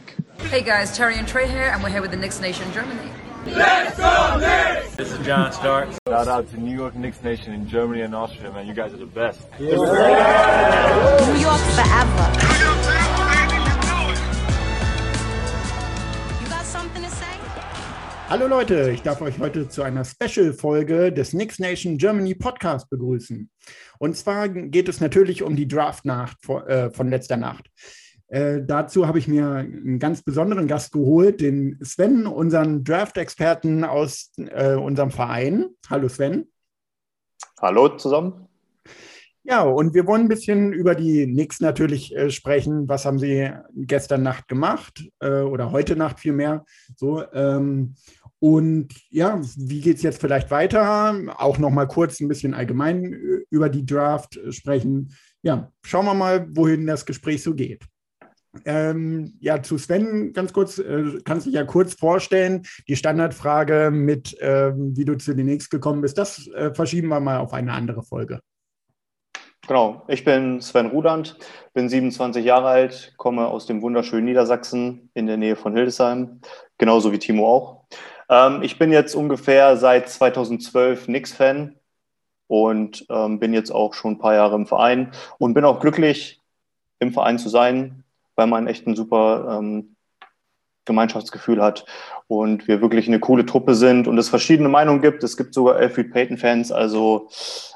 pick. Hey guys, Terry and Trey here, and we're here with the Knicks Nation Germany. Let's go Knicks! This is John Stark. Shout out to New York Knicks Nation in Germany and Austria, man. You guys are the best. New York forever. You got something to say? Hallo Leute, ich darf euch heute zu einer Special-Folge des Knicks Nation Germany Podcast begrüßen. Und zwar geht es natürlich um die Draft-Nacht äh, von letzter Nacht. Äh, dazu habe ich mir einen ganz besonderen Gast geholt, den Sven, unseren Draft-Experten aus äh, unserem Verein. Hallo Sven. Hallo zusammen. Ja, und wir wollen ein bisschen über die Knicks natürlich äh, sprechen. Was haben sie gestern Nacht gemacht äh, oder heute Nacht vielmehr? So, ähm, und ja, wie geht es jetzt vielleicht weiter? Auch noch mal kurz ein bisschen allgemein äh, über die Draft sprechen. Ja, schauen wir mal, wohin das Gespräch so geht. Ähm, ja, zu Sven ganz kurz, äh, kannst dich ja kurz vorstellen. Die Standardfrage mit, ähm, wie du zu den Knicks gekommen bist, das äh, verschieben wir mal auf eine andere Folge. Genau, ich bin Sven Rudand, bin 27 Jahre alt, komme aus dem wunderschönen Niedersachsen in der Nähe von Hildesheim, genauso wie Timo auch. Ähm, ich bin jetzt ungefähr seit 2012 Knicks-Fan und ähm, bin jetzt auch schon ein paar Jahre im Verein und bin auch glücklich, im Verein zu sein, weil man echt ein super ähm, Gemeinschaftsgefühl hat und wir wirklich eine coole Truppe sind und es verschiedene Meinungen gibt. Es gibt sogar Alfred Payton-Fans, also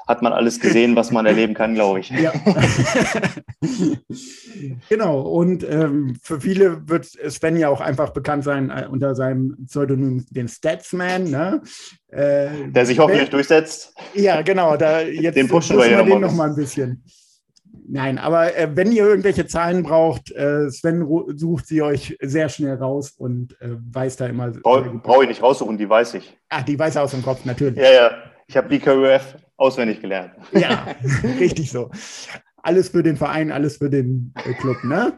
hat man alles gesehen, was man erleben kann, glaube ich. Ja. genau, und ähm, für viele wird Sven ja auch einfach bekannt sein äh, unter seinem Pseudonym, den Statsman. Ne? Äh, Der sich hoffentlich durchsetzt. Ja, genau, da jetzt den pushen wir, wir den noch mal ein bisschen. Nein, aber äh, wenn ihr irgendwelche Zahlen braucht, äh, Sven sucht sie euch sehr schnell raus und äh, weiß da immer. Brauche brauch ich nicht raussuchen, die weiß ich. Ah, die weiß er aus dem Kopf, natürlich. Ja, ja. Ich habe BKUF auswendig gelernt. Ja, richtig so. Alles für den Verein, alles für den äh, Club, ne?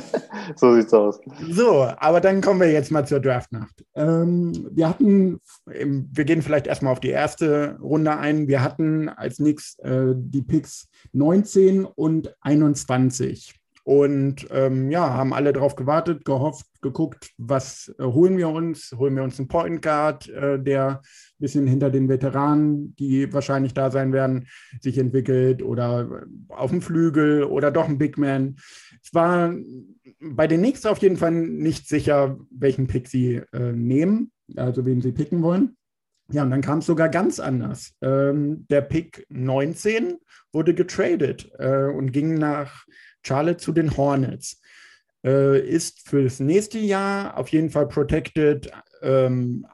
so sieht's aus. So, aber dann kommen wir jetzt mal zur Draftnacht. Ähm, wir hatten, wir gehen vielleicht erstmal auf die erste Runde ein. Wir hatten als nächstes äh, die Picks 19 und 21. Und ähm, ja, haben alle darauf gewartet, gehofft, geguckt, was äh, holen wir uns? Holen wir uns einen Point Guard, äh, der ein bisschen hinter den Veteranen, die wahrscheinlich da sein werden, sich entwickelt oder auf dem Flügel oder doch ein Big Man. Es war bei den Knicks auf jeden Fall nicht sicher, welchen Pick sie äh, nehmen, also wen sie picken wollen. Ja, und dann kam es sogar ganz anders. Ähm, der Pick 19 wurde getradet äh, und ging nach Charlotte zu den Hornets. Äh, ist für das nächste Jahr auf jeden Fall protected ähm,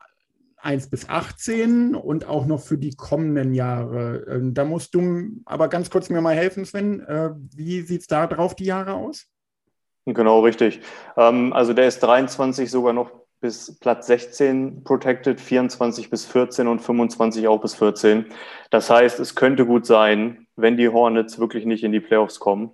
1 bis 18 und auch noch für die kommenden Jahre. Ähm, da musst du aber ganz kurz mir mal helfen, Sven. Äh, wie sieht es da drauf die Jahre aus? Genau, richtig. Ähm, also der ist 23 sogar noch bis Platz 16 protected, 24 bis 14 und 25 auch bis 14. Das heißt, es könnte gut sein, wenn die Hornets wirklich nicht in die Playoffs kommen,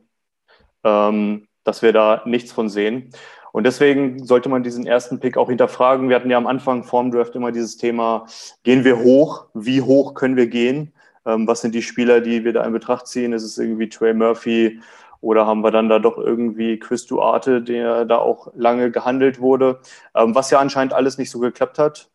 ähm, dass wir da nichts von sehen. Und deswegen sollte man diesen ersten Pick auch hinterfragen. Wir hatten ja am Anfang vorm Draft immer dieses Thema, gehen wir hoch? Wie hoch können wir gehen? Ähm, was sind die Spieler, die wir da in Betracht ziehen? Ist es irgendwie Trey Murphy oder haben wir dann da doch irgendwie Chris Duarte, der da auch lange gehandelt wurde, ähm, was ja anscheinend alles nicht so geklappt hat,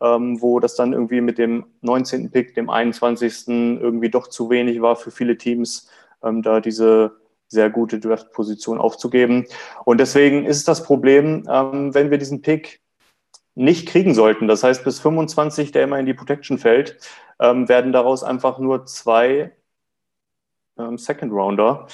ähm, wo das dann irgendwie mit dem 19. Pick, dem 21. irgendwie doch zu wenig war für viele Teams, ähm, da diese sehr gute Draft-Position aufzugeben. Und deswegen ist das Problem, ähm, wenn wir diesen Pick nicht kriegen sollten, das heißt bis 25, der immer in die Protection fällt, ähm, werden daraus einfach nur zwei ähm, Second Rounder,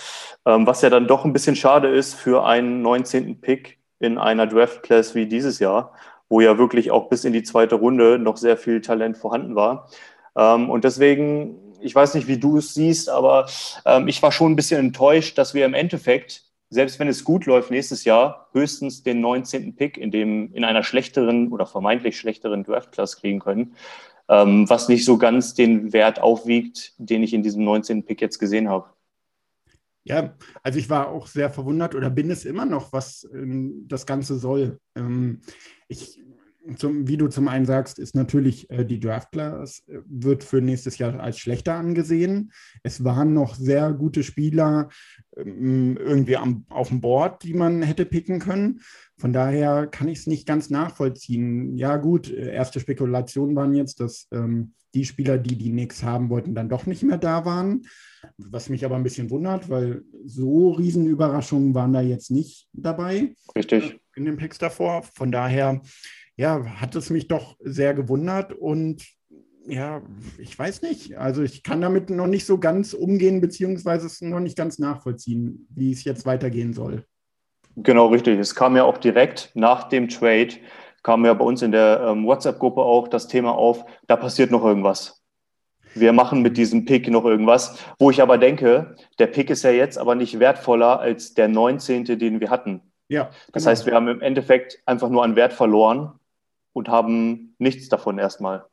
ähm, was ja dann doch ein bisschen schade ist für einen 19. Pick in einer Draft Class wie dieses Jahr, wo ja wirklich auch bis in die zweite Runde noch sehr viel Talent vorhanden war. Ähm, und deswegen ich weiß nicht, wie du es siehst, aber ähm, ich war schon ein bisschen enttäuscht, dass wir im Endeffekt, selbst wenn es gut läuft nächstes Jahr, höchstens den 19. Pick in, dem, in einer schlechteren oder vermeintlich schlechteren Draft-Class kriegen können, ähm, was nicht so ganz den Wert aufwiegt, den ich in diesem 19. Pick jetzt gesehen habe. Ja, also ich war auch sehr verwundert oder bin es immer noch, was ähm, das Ganze soll. Ähm, ich zum, wie du zum einen sagst, ist natürlich äh, die Draft Class äh, wird für nächstes Jahr als schlechter angesehen. Es waren noch sehr gute Spieler ähm, irgendwie am, auf dem Board, die man hätte picken können. Von daher kann ich es nicht ganz nachvollziehen. Ja, gut, äh, erste Spekulationen waren jetzt, dass ähm, die Spieler, die die Knicks haben wollten, dann doch nicht mehr da waren. Was mich aber ein bisschen wundert, weil so Riesenüberraschungen waren da jetzt nicht dabei. Richtig. In den Picks davor. Von daher, ja, hat es mich doch sehr gewundert und ja, ich weiß nicht. Also ich kann damit noch nicht so ganz umgehen, beziehungsweise es noch nicht ganz nachvollziehen, wie es jetzt weitergehen soll. Genau, richtig. Es kam ja auch direkt nach dem Trade, kam ja bei uns in der ähm, WhatsApp-Gruppe auch das Thema auf, da passiert noch irgendwas. Wir machen mit diesem Pick noch irgendwas, wo ich aber denke, der Pick ist ja jetzt aber nicht wertvoller als der 19., den wir hatten. Ja. Das genau. heißt, wir haben im Endeffekt einfach nur an Wert verloren und haben nichts davon erstmal.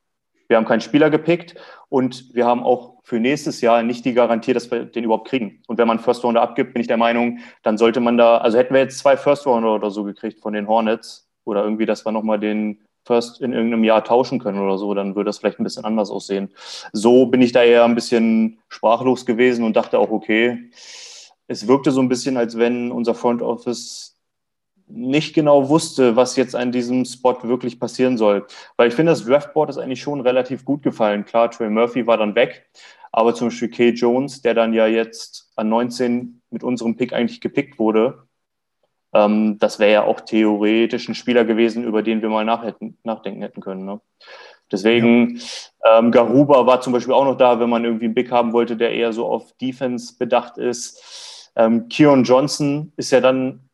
Wir haben keinen Spieler gepickt und wir haben auch für nächstes Jahr nicht die Garantie, dass wir den überhaupt kriegen. Und wenn man First Rounder abgibt, bin ich der Meinung, dann sollte man da, also hätten wir jetzt zwei First Rounder oder so gekriegt von den Hornets oder irgendwie, dass wir nochmal den First in irgendeinem Jahr tauschen können oder so, dann würde das vielleicht ein bisschen anders aussehen. So bin ich da eher ein bisschen sprachlos gewesen und dachte auch, okay, es wirkte so ein bisschen, als wenn unser Front Office nicht genau wusste, was jetzt an diesem Spot wirklich passieren soll. Weil ich finde, das Draftboard ist eigentlich schon relativ gut gefallen. Klar, Trey Murphy war dann weg, aber zum Beispiel Kay Jones, der dann ja jetzt an 19 mit unserem Pick eigentlich gepickt wurde, ähm, das wäre ja auch theoretisch ein Spieler gewesen, über den wir mal nachhätten, nachdenken hätten können. Ne? Deswegen, ja. ähm, Garuba war zum Beispiel auch noch da, wenn man irgendwie einen Pick haben wollte, der eher so auf Defense bedacht ist. Ähm, Keon Johnson ist ja dann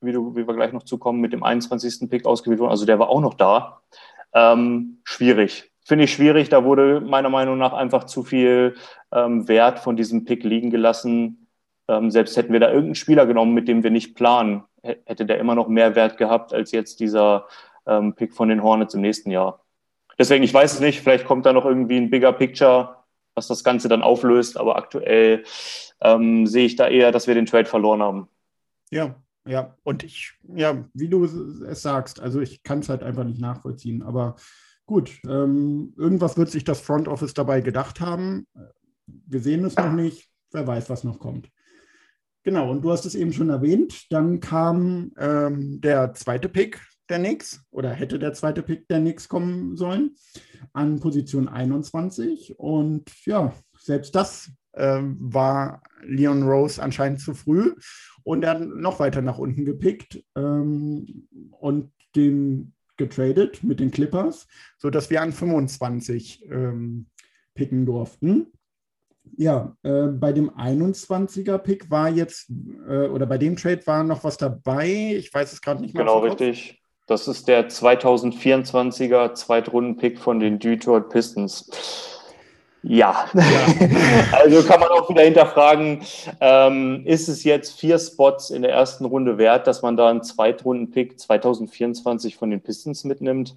wie, du, wie wir gleich noch zukommen, mit dem 21. Pick ausgewählt worden. Also der war auch noch da. Ähm, schwierig. Finde ich schwierig. Da wurde meiner Meinung nach einfach zu viel ähm, Wert von diesem Pick liegen gelassen. Ähm, selbst hätten wir da irgendeinen Spieler genommen, mit dem wir nicht planen, hätte der immer noch mehr Wert gehabt als jetzt dieser ähm, Pick von den Hornets im nächsten Jahr. Deswegen, ich weiß es nicht, vielleicht kommt da noch irgendwie ein bigger Picture, was das Ganze dann auflöst, aber aktuell ähm, sehe ich da eher, dass wir den Trade verloren haben. Ja, ja, und ich, ja, wie du es sagst, also ich kann es halt einfach nicht nachvollziehen. Aber gut, ähm, irgendwas wird sich das Front Office dabei gedacht haben. Wir sehen es noch nicht. Wer weiß, was noch kommt. Genau, und du hast es eben schon erwähnt. Dann kam ähm, der zweite Pick der Knicks oder hätte der zweite Pick der Knicks kommen sollen an Position 21. Und ja, selbst das ähm, war Leon Rose anscheinend zu früh und dann noch weiter nach unten gepickt ähm, und den getradet mit den Clippers, sodass wir an 25 ähm, picken durften. Ja, äh, bei dem 21er Pick war jetzt, äh, oder bei dem Trade war noch was dabei. Ich weiß es gerade nicht mehr. Genau, richtig. Das ist der 2024er Zweitrunden-Pick von den Detroit Pistons. Ja, ja. also kann man auch wieder hinterfragen, ähm, ist es jetzt vier Spots in der ersten Runde wert, dass man da einen Zweitrunden-Pick 2024 von den Pistons mitnimmt?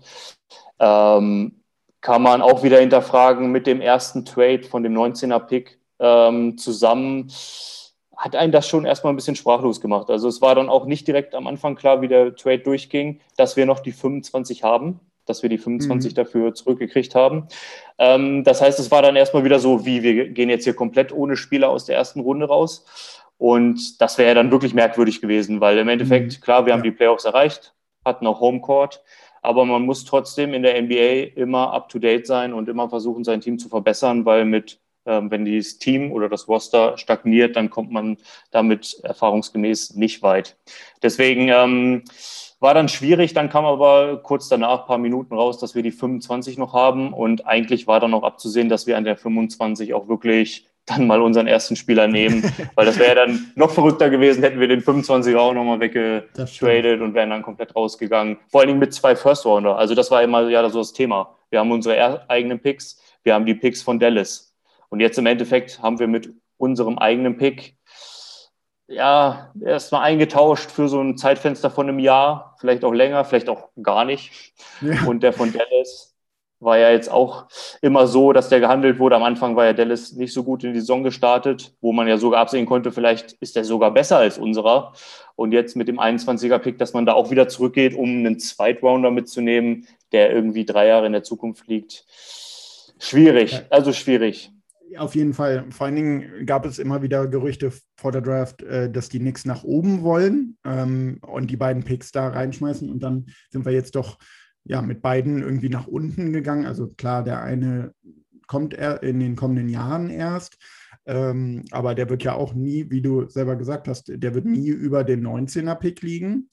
Ähm, kann man auch wieder hinterfragen mit dem ersten Trade von dem 19er-Pick ähm, zusammen. Hat einen das schon erstmal ein bisschen sprachlos gemacht. Also es war dann auch nicht direkt am Anfang klar, wie der Trade durchging, dass wir noch die 25 haben dass wir die 25 mhm. dafür zurückgekriegt haben. Ähm, das heißt, es war dann erstmal wieder so, wie wir gehen jetzt hier komplett ohne Spieler aus der ersten Runde raus. Und das wäre ja dann wirklich merkwürdig gewesen, weil im Endeffekt, mhm. klar, wir ja. haben die Playoffs erreicht, hatten auch Homecourt, aber man muss trotzdem in der NBA immer up-to-date sein und immer versuchen, sein Team zu verbessern, weil mit ähm, wenn das Team oder das Roster stagniert, dann kommt man damit erfahrungsgemäß nicht weit. Deswegen ähm, war dann schwierig, dann kam aber kurz danach, ein paar Minuten raus, dass wir die 25 noch haben und eigentlich war dann noch abzusehen, dass wir an der 25 auch wirklich dann mal unseren ersten Spieler nehmen, weil das wäre dann noch verrückter gewesen, hätten wir den 25er auch nochmal weggetradet und wären dann komplett rausgegangen. Vor allen Dingen mit zwei First Rounder. Also das war immer ja so das Thema. Wir haben unsere eigenen Picks, wir haben die Picks von Dallas. Und jetzt im Endeffekt haben wir mit unserem eigenen Pick ja, erstmal eingetauscht für so ein Zeitfenster von einem Jahr, vielleicht auch länger, vielleicht auch gar nicht. Ja. Und der von Dallas war ja jetzt auch immer so, dass der gehandelt wurde. Am Anfang war ja Dallas nicht so gut in die Saison gestartet, wo man ja sogar absehen konnte, vielleicht ist der sogar besser als unserer. Und jetzt mit dem 21er-Pick, dass man da auch wieder zurückgeht, um einen Zweitrounder mitzunehmen, der irgendwie drei Jahre in der Zukunft liegt. Schwierig, also schwierig. Auf jeden Fall. Vor allen Dingen gab es immer wieder Gerüchte vor der Draft, äh, dass die Knicks nach oben wollen ähm, und die beiden Picks da reinschmeißen. Und dann sind wir jetzt doch ja, mit beiden irgendwie nach unten gegangen. Also klar, der eine kommt er in den kommenden Jahren erst. Ähm, aber der wird ja auch nie, wie du selber gesagt hast, der wird nie über den 19er-Pick liegen.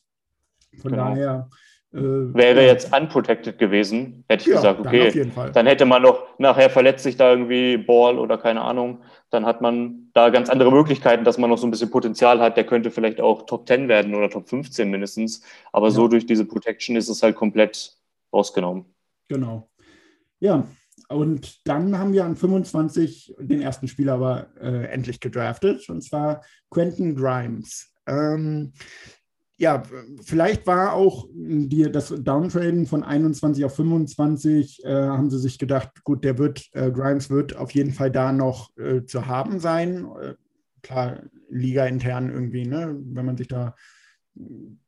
Von genau. daher. Äh, Wäre jetzt unprotected gewesen, hätte ich ja, gesagt, okay, dann, dann, hätte man noch, nachher verletzt sich da irgendwie Ball oder keine Ahnung, dann hat man da ganz andere Möglichkeiten, dass man noch so ein bisschen Potenzial hat. Der könnte vielleicht auch Top 10 werden oder Top 15 mindestens. Aber ja. so durch diese Protection ist es halt komplett rausgenommen. Genau. Ja, und dann haben wir an 25 den ersten Spieler aber äh, endlich gedraftet, und zwar Quentin Grimes. Ähm, ja, vielleicht war auch die, das Downtraden von 21 auf 25, äh, haben sie sich gedacht, gut, der wird, äh, Grimes wird auf jeden Fall da noch äh, zu haben sein. Äh, klar, Liga intern irgendwie, ne? wenn man sich da,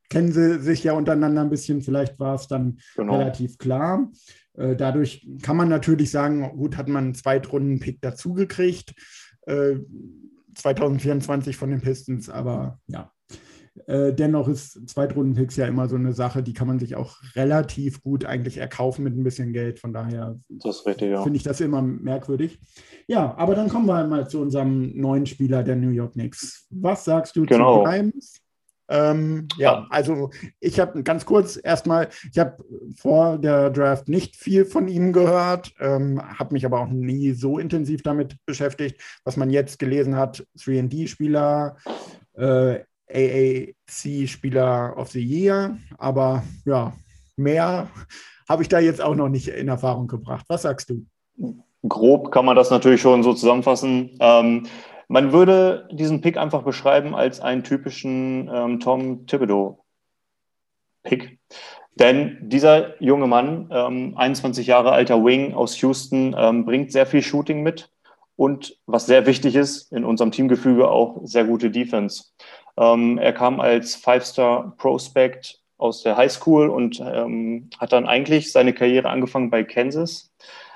kennen sie sich ja untereinander ein bisschen, vielleicht war es dann genau. relativ klar. Äh, dadurch kann man natürlich sagen, gut, hat man einen Zweitrunden-Pick dazugekriegt, äh, 2024 von den Pistons, aber ja. Äh, dennoch ist Zweitrunden-Picks ja immer so eine Sache, die kann man sich auch relativ gut eigentlich erkaufen mit ein bisschen Geld. Von daher ja. finde ich das immer merkwürdig. Ja, aber dann kommen wir mal zu unserem neuen Spieler der New York Knicks. Was sagst du genau. zu Grimes? Ähm, ja, also ich habe ganz kurz erstmal, ich habe vor der Draft nicht viel von ihm gehört, ähm, habe mich aber auch nie so intensiv damit beschäftigt. Was man jetzt gelesen hat, 3D-Spieler, äh, AAC-Spieler of the Year, aber ja, mehr habe ich da jetzt auch noch nicht in Erfahrung gebracht. Was sagst du? Grob kann man das natürlich schon so zusammenfassen. Ähm, man würde diesen Pick einfach beschreiben als einen typischen ähm, Tom Thibodeau-Pick. Denn dieser junge Mann, ähm, 21 Jahre alter Wing aus Houston, ähm, bringt sehr viel Shooting mit und was sehr wichtig ist, in unserem Teamgefüge auch sehr gute Defense. Ähm, er kam als Five-Star Prospect aus der High School und ähm, hat dann eigentlich seine Karriere angefangen bei Kansas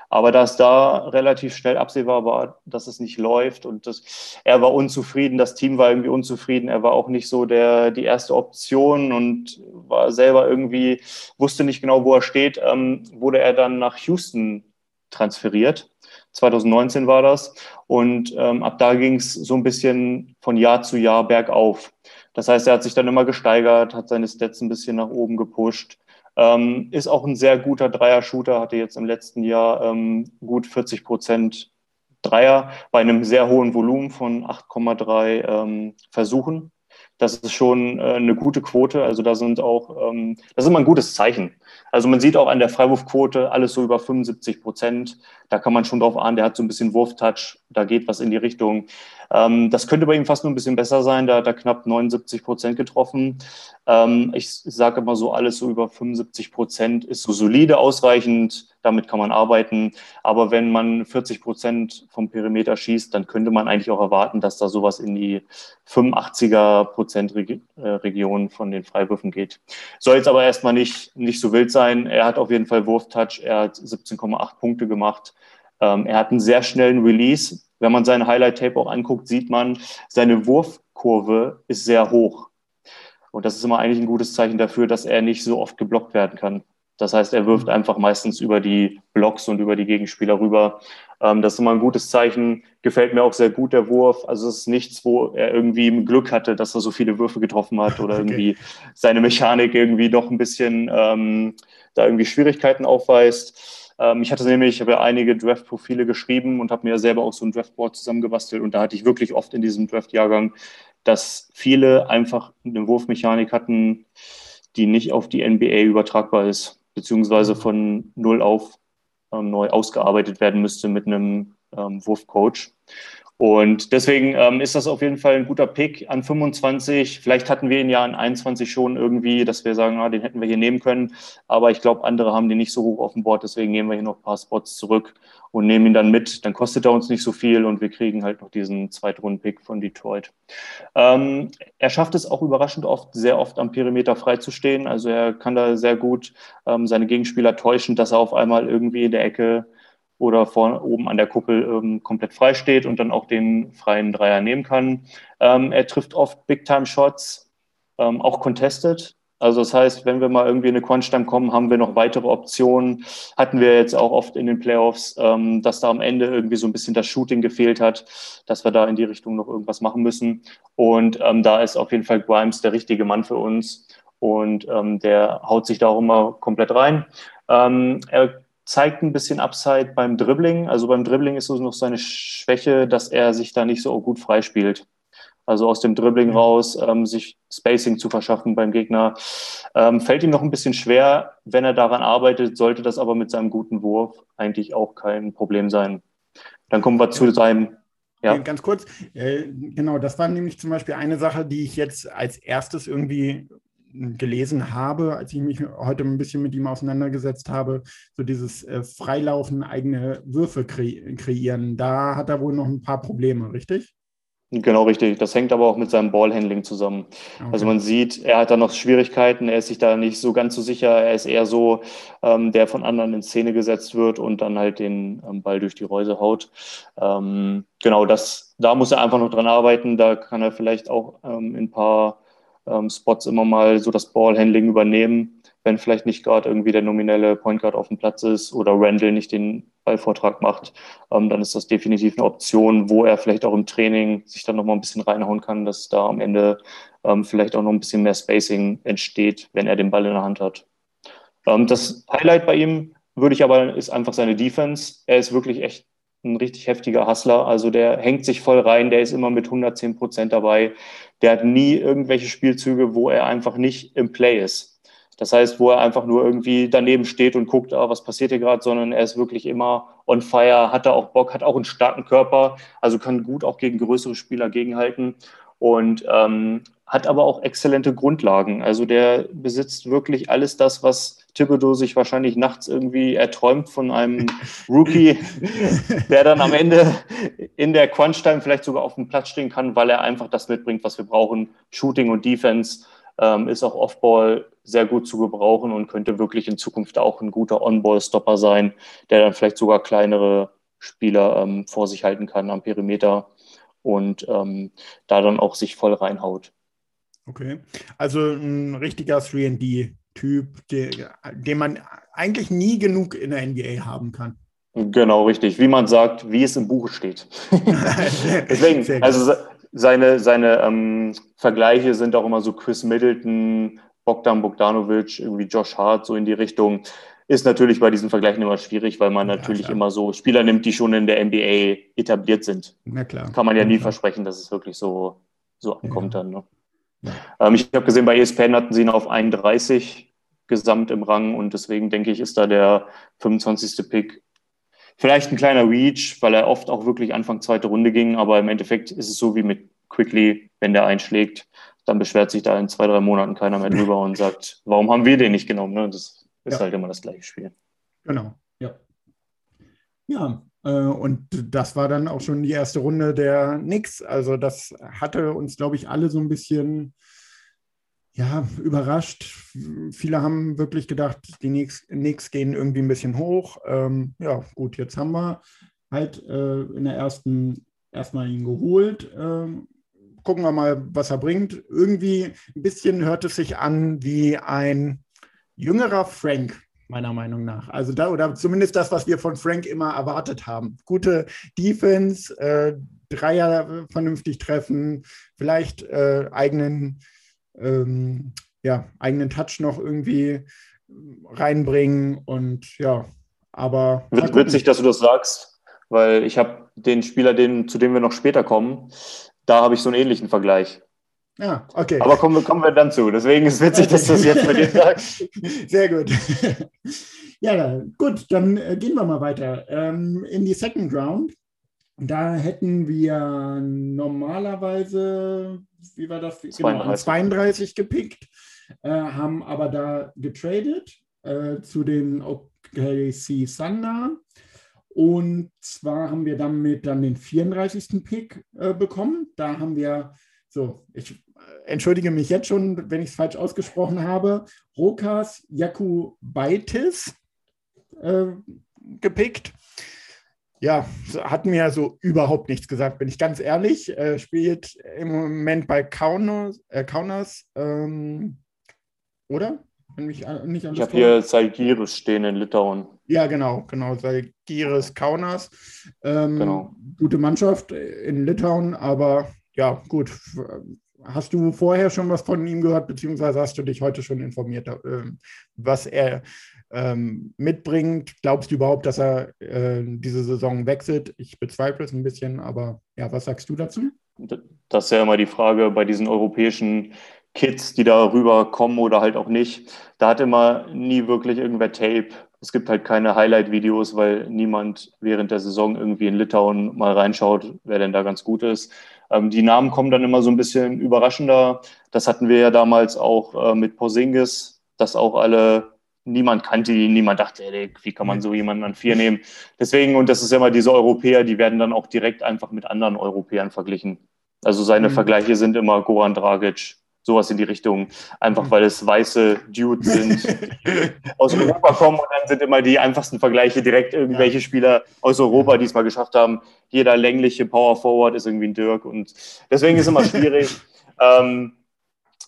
aber dass da relativ schnell absehbar war, dass es nicht läuft und das, er war unzufrieden, das Team war irgendwie unzufrieden, er war auch nicht so der, die erste Option und war selber irgendwie, wusste nicht genau, wo er steht, ähm, wurde er dann nach Houston transferiert. 2019 war das. Und ähm, ab da ging es so ein bisschen von Jahr zu Jahr bergauf. Das heißt, er hat sich dann immer gesteigert, hat seine Stats ein bisschen nach oben gepusht. Ähm, ist auch ein sehr guter Dreier-Shooter, hatte jetzt im letzten Jahr ähm, gut 40 Prozent Dreier bei einem sehr hohen Volumen von 8,3 ähm, Versuchen. Das ist schon äh, eine gute Quote. Also da sind auch, ähm, das ist immer ein gutes Zeichen. Also man sieht auch an der Freiwurfquote alles so über 75 Prozent. Da kann man schon drauf ahnen, der hat so ein bisschen Wurftouch, da geht was in die Richtung. Ähm, das könnte bei ihm fast nur ein bisschen besser sein, da hat er knapp 79 Prozent getroffen. Ähm, ich sage immer so, alles so über 75 Prozent ist so solide ausreichend, damit kann man arbeiten. Aber wenn man 40 Prozent vom Perimeter schießt, dann könnte man eigentlich auch erwarten, dass da sowas in die 85er Prozent äh, Region von den Freiwürfen geht. Soll jetzt aber erstmal nicht, nicht so wild sein. Er hat auf jeden Fall Wurftouch, er hat 17,8 Punkte gemacht. Ähm, er hat einen sehr schnellen Release. Wenn man seine Highlight-Tape auch anguckt, sieht man, seine Wurfkurve ist sehr hoch. Und das ist immer eigentlich ein gutes Zeichen dafür, dass er nicht so oft geblockt werden kann. Das heißt, er wirft einfach meistens über die Blocks und über die Gegenspieler rüber. Ähm, das ist immer ein gutes Zeichen. Gefällt mir auch sehr gut der Wurf. Also es ist nichts, wo er irgendwie Glück hatte, dass er so viele Würfe getroffen hat oder okay. irgendwie seine Mechanik irgendwie doch ein bisschen ähm, da irgendwie Schwierigkeiten aufweist. Ähm, ich hatte nämlich, ich habe ja einige Draft-Profile geschrieben und habe mir selber auch so ein Draftboard zusammengebastelt und da hatte ich wirklich oft in diesem Draft-Jahrgang, dass viele einfach eine Wurfmechanik hatten, die nicht auf die NBA übertragbar ist, beziehungsweise von null auf ähm, neu ausgearbeitet werden müsste mit einem ähm, Wurfcoach. Und deswegen ähm, ist das auf jeden Fall ein guter Pick an 25. Vielleicht hatten wir ihn ja an 21 schon irgendwie, dass wir sagen, ah, den hätten wir hier nehmen können. Aber ich glaube, andere haben den nicht so hoch auf dem Board. Deswegen nehmen wir hier noch ein paar Spots zurück und nehmen ihn dann mit. Dann kostet er uns nicht so viel und wir kriegen halt noch diesen Zweitrunden-Pick von Detroit. Ähm, er schafft es auch überraschend oft, sehr oft am Perimeter freizustehen. Also er kann da sehr gut ähm, seine Gegenspieler täuschen, dass er auf einmal irgendwie in der Ecke oder vorne oben an der Kuppel ähm, komplett frei steht und dann auch den freien Dreier nehmen kann. Ähm, er trifft oft Big-Time-Shots, ähm, auch contested. Also das heißt, wenn wir mal irgendwie in eine Crunch-Time kommen, haben wir noch weitere Optionen. Hatten wir jetzt auch oft in den Playoffs, ähm, dass da am Ende irgendwie so ein bisschen das Shooting gefehlt hat, dass wir da in die Richtung noch irgendwas machen müssen. Und ähm, da ist auf jeden Fall Grimes der richtige Mann für uns. Und ähm, der haut sich da auch immer komplett rein. er zeigt ein bisschen Upside beim Dribbling. Also beim Dribbling ist so noch seine Schwäche, dass er sich da nicht so gut freispielt. Also aus dem Dribbling raus, ähm, sich Spacing zu verschaffen beim Gegner. Ähm, fällt ihm noch ein bisschen schwer. Wenn er daran arbeitet, sollte das aber mit seinem guten Wurf eigentlich auch kein Problem sein. Dann kommen wir zu seinem ja. Ganz kurz, äh, genau, das war nämlich zum Beispiel eine Sache, die ich jetzt als erstes irgendwie gelesen habe, als ich mich heute ein bisschen mit ihm auseinandergesetzt habe, so dieses äh, Freilaufen, eigene Würfe kre kreieren. Da hat er wohl noch ein paar Probleme, richtig? Genau richtig. Das hängt aber auch mit seinem Ballhandling zusammen. Okay. Also man sieht, er hat da noch Schwierigkeiten, er ist sich da nicht so ganz so sicher. Er ist eher so, ähm, der von anderen in Szene gesetzt wird und dann halt den ähm, Ball durch die Reuse haut. Ähm, genau, das, da muss er einfach noch dran arbeiten. Da kann er vielleicht auch ähm, in ein paar ähm, Spots immer mal so das Ballhandling übernehmen, wenn vielleicht nicht gerade irgendwie der nominelle Point Guard auf dem Platz ist oder Randall nicht den Ballvortrag macht, ähm, dann ist das definitiv eine Option, wo er vielleicht auch im Training sich dann nochmal ein bisschen reinhauen kann, dass da am Ende ähm, vielleicht auch noch ein bisschen mehr Spacing entsteht, wenn er den Ball in der Hand hat. Ähm, das Highlight bei ihm würde ich aber, ist einfach seine Defense. Er ist wirklich echt ein richtig heftiger Hustler. Also der hängt sich voll rein, der ist immer mit 110 Prozent dabei. Der hat nie irgendwelche Spielzüge, wo er einfach nicht im Play ist. Das heißt, wo er einfach nur irgendwie daneben steht und guckt, ah, was passiert hier gerade, sondern er ist wirklich immer on fire, hat da auch Bock, hat auch einen starken Körper, also kann gut auch gegen größere Spieler gegenhalten und ähm, hat aber auch exzellente Grundlagen. Also der besitzt wirklich alles das, was Thibodeau sich wahrscheinlich nachts irgendwie erträumt von einem Rookie, der dann am Ende in der Crunch-Time vielleicht sogar auf dem Platz stehen kann, weil er einfach das mitbringt, was wir brauchen. Shooting und Defense ähm, ist auch Off-Ball sehr gut zu gebrauchen und könnte wirklich in Zukunft auch ein guter On-Ball-Stopper sein, der dann vielleicht sogar kleinere Spieler ähm, vor sich halten kann am Perimeter und ähm, da dann auch sich voll reinhaut. Okay, also ein richtiger 3D-Typ, den man eigentlich nie genug in der NBA haben kann. Genau, richtig. Wie man sagt, wie es im Buche steht. Deswegen, also seine, seine ähm, Vergleiche sind auch immer so Chris Middleton, Bogdan Bogdanovic, irgendwie Josh Hart, so in die Richtung. Ist natürlich bei diesen Vergleichen immer schwierig, weil man ja, natürlich klar. immer so Spieler nimmt, die schon in der NBA etabliert sind. Na klar. Kann man ja nie ja. versprechen, dass es wirklich so, so ankommt ja. dann. Ne? Ähm, ich habe gesehen, bei ESPN hatten sie ihn auf 31 gesamt im Rang und deswegen denke ich, ist da der 25. Pick vielleicht ein kleiner Reach, weil er oft auch wirklich Anfang zweite Runde ging, aber im Endeffekt ist es so wie mit Quickly, wenn der einschlägt, dann beschwert sich da in zwei, drei Monaten keiner mehr drüber und sagt, warum haben wir den nicht genommen? Ne? Das ist ja. halt immer das gleiche Spiel. Genau, ja. Ja, äh, und das war dann auch schon die erste Runde der Knicks. Also das hatte uns, glaube ich, alle so ein bisschen ja, überrascht. Viele haben wirklich gedacht, die Knicks, Knicks gehen irgendwie ein bisschen hoch. Ähm, ja, gut, jetzt haben wir halt äh, in der ersten erstmal ihn geholt. Ähm, gucken wir mal, was er bringt. Irgendwie ein bisschen hört es sich an wie ein jüngerer Frank, meiner Meinung nach. Also da, oder zumindest das, was wir von Frank immer erwartet haben. Gute Defense, äh, Dreier vernünftig treffen, vielleicht äh, eigenen, ähm, ja, eigenen Touch noch irgendwie reinbringen und ja, aber. Witzig, dass du das sagst, weil ich habe den Spieler, den, zu dem wir noch später kommen, da habe ich so einen ähnlichen Vergleich. Ja, okay. Aber kommen, kommen wir dann zu. Deswegen ist es witzig, dass du das jetzt mit dir sagst. Sehr gut. Ja, gut, dann äh, gehen wir mal weiter ähm, in die Second Round. Da hätten wir normalerweise, wie war das? 32. Genau, an 32 gepickt, äh, haben aber da getradet äh, zu den OKC Thunder. Und zwar haben wir damit dann den 34. Pick äh, bekommen. Da haben wir, so, ich entschuldige mich jetzt schon, wenn ich es falsch ausgesprochen habe, Rokas Jakubaitis äh, gepickt. Ja, hat mir so überhaupt nichts gesagt, bin ich ganz ehrlich. Äh, spielt im Moment bei Kaunas, äh, Kaunas ähm, oder? Wenn mich an- nicht Ich habe hier Zalgiris stehen in Litauen. ja, genau, genau. Salgiris Kaunas. Ähm, Genau. Gute Mannschaft in Litauen, aber ja, gut. Hast du vorher schon was von ihm gehört, beziehungsweise hast du dich heute schon informiert, ähm, was er ähm, mitbringt? Glaubst du überhaupt, dass er äh, diese Saison wechselt? Ich bezweifle es ein bisschen, aber ja, was sagst du dazu? Das ist ja immer die Frage bei diesen europäischen Kids, die da rüberkommen oder halt auch nicht. Da hat immer nie wirklich irgendwer Tape. Es gibt halt keine Highlight-Videos, weil niemand während der Saison irgendwie in Litauen mal reinschaut, wer denn da ganz gut ist. Ähm, die Namen kommen dann immer so ein bisschen überraschender. Das hatten wir ja damals auch äh, mit Porzingis, dass auch alle, niemand kannte ihn, niemand dachte, ey, wie kann man so jemanden an vier nehmen. Deswegen, und das ist ja immer diese Europäer, die werden dann auch direkt einfach mit anderen Europäern verglichen. Also seine Mhm. Vergleiche sind immer Goran Dragic, sowas in die Richtung, einfach weil es weiße Dudes sind, die aus Europa kommen und dann sind immer die einfachsten Vergleiche direkt irgendwelche Spieler aus Europa, die es mal geschafft haben. Jeder längliche Power Forward ist irgendwie ein Dirk und deswegen ist es immer schwierig. ähm,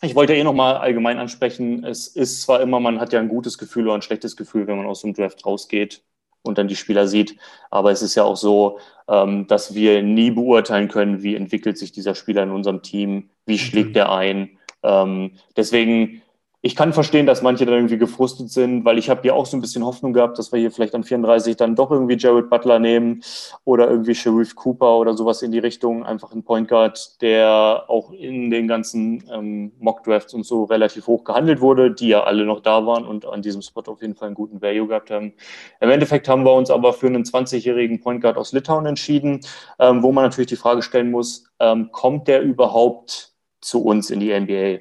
ich wollte eh nochmal allgemein ansprechen, es ist zwar immer, man hat ja ein gutes Gefühl oder ein schlechtes Gefühl, wenn man aus dem Draft rausgeht und dann die Spieler sieht, aber es ist ja auch so, ähm, dass wir nie beurteilen können, wie entwickelt sich dieser Spieler in unserem Team, wie schlägt der ein. Ähm, deswegen, ich kann verstehen, dass manche dann irgendwie gefrustet sind, weil ich habe ja auch so ein bisschen Hoffnung gehabt, dass wir hier vielleicht an 34 dann doch irgendwie Jared Butler nehmen oder irgendwie Sharif Cooper oder sowas in die Richtung, einfach ein Point Guard, der auch in den ganzen ähm, Mock Drafts und so relativ hoch gehandelt wurde, die ja alle noch da waren und an diesem Spot auf jeden Fall einen guten Value gehabt haben. Im Endeffekt haben wir uns aber für einen 20-jährigen Point Guard aus Litauen entschieden, ähm, wo man natürlich die Frage stellen muss, ähm, kommt der überhaupt zu uns in die NBA.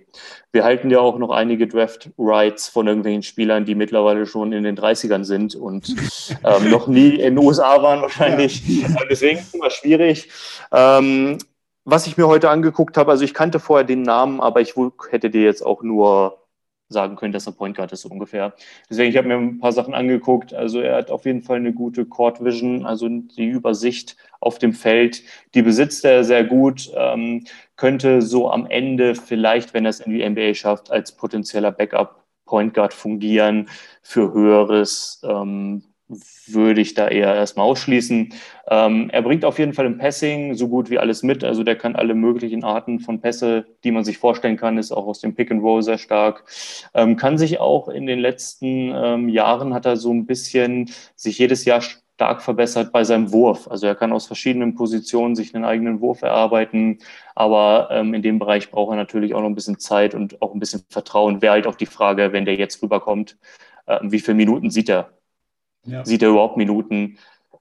Wir halten ja auch noch einige Draft-Rights von irgendwelchen Spielern, die mittlerweile schon in den 30ern sind und ähm, noch nie in den USA waren wahrscheinlich. Ja. Deswegen ist es immer schwierig. Ähm, was ich mir heute angeguckt habe, also ich kannte vorher den Namen, aber ich hätte dir jetzt auch nur sagen können, dass er Point Guard ist so ungefähr. Deswegen, ich habe mir ein paar Sachen angeguckt. Also er hat auf jeden Fall eine gute Court Vision, also die Übersicht auf dem Feld. Die besitzt er sehr gut. Ähm, könnte so am Ende vielleicht, wenn er es in die NBA schafft, als potenzieller Backup Point Guard fungieren für höheres. Ähm, würde ich da eher erstmal ausschließen. Ähm, er bringt auf jeden Fall im Passing so gut wie alles mit. Also der kann alle möglichen Arten von Pässe, die man sich vorstellen kann, ist auch aus dem Pick and Roll sehr stark. Ähm, kann sich auch in den letzten ähm, Jahren hat er so ein bisschen sich jedes Jahr stark verbessert bei seinem Wurf. Also er kann aus verschiedenen Positionen sich einen eigenen Wurf erarbeiten, aber ähm, in dem Bereich braucht er natürlich auch noch ein bisschen Zeit und auch ein bisschen Vertrauen. Wäre halt auch die Frage, wenn der jetzt rüberkommt, äh, wie viele Minuten sieht er? Ja. Sieht er überhaupt Minuten?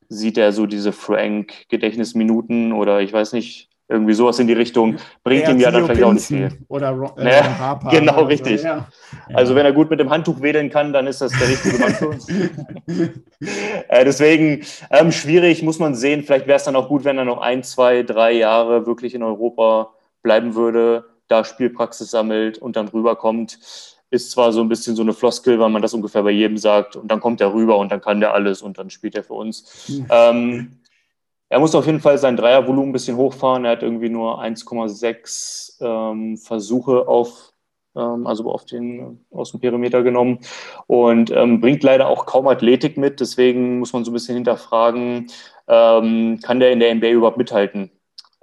Sieht er so diese Frank-Gedächtnisminuten oder ich weiß nicht, irgendwie sowas in die Richtung? Bringt Eher ihm ja dann vielleicht auch nicht viel. Oder äh, Ja, Harper. genau, oder so. richtig. Ja. Ja. Also wenn er gut mit dem Handtuch wedeln kann, dann ist das der richtige Mann für uns. äh, deswegen ähm, schwierig, muss man sehen. Vielleicht wäre es dann auch gut, wenn er noch ein, zwei, drei Jahre wirklich in Europa bleiben würde, da Spielpraxis sammelt und dann rüberkommt. Ist zwar so ein bisschen so eine Floskel, weil man das ungefähr bei jedem sagt und dann kommt er rüber und dann kann der alles und dann spielt er für uns. Hm. Ähm, er muss auf jeden Fall sein Dreiervolumen ein bisschen hochfahren. Er hat irgendwie nur 1,6 ähm, Versuche auf, ähm, also auf den, aus dem Perimeter genommen und ähm, bringt leider auch kaum Athletik mit. Deswegen muss man so ein bisschen hinterfragen, ähm, kann der in der NBA überhaupt mithalten?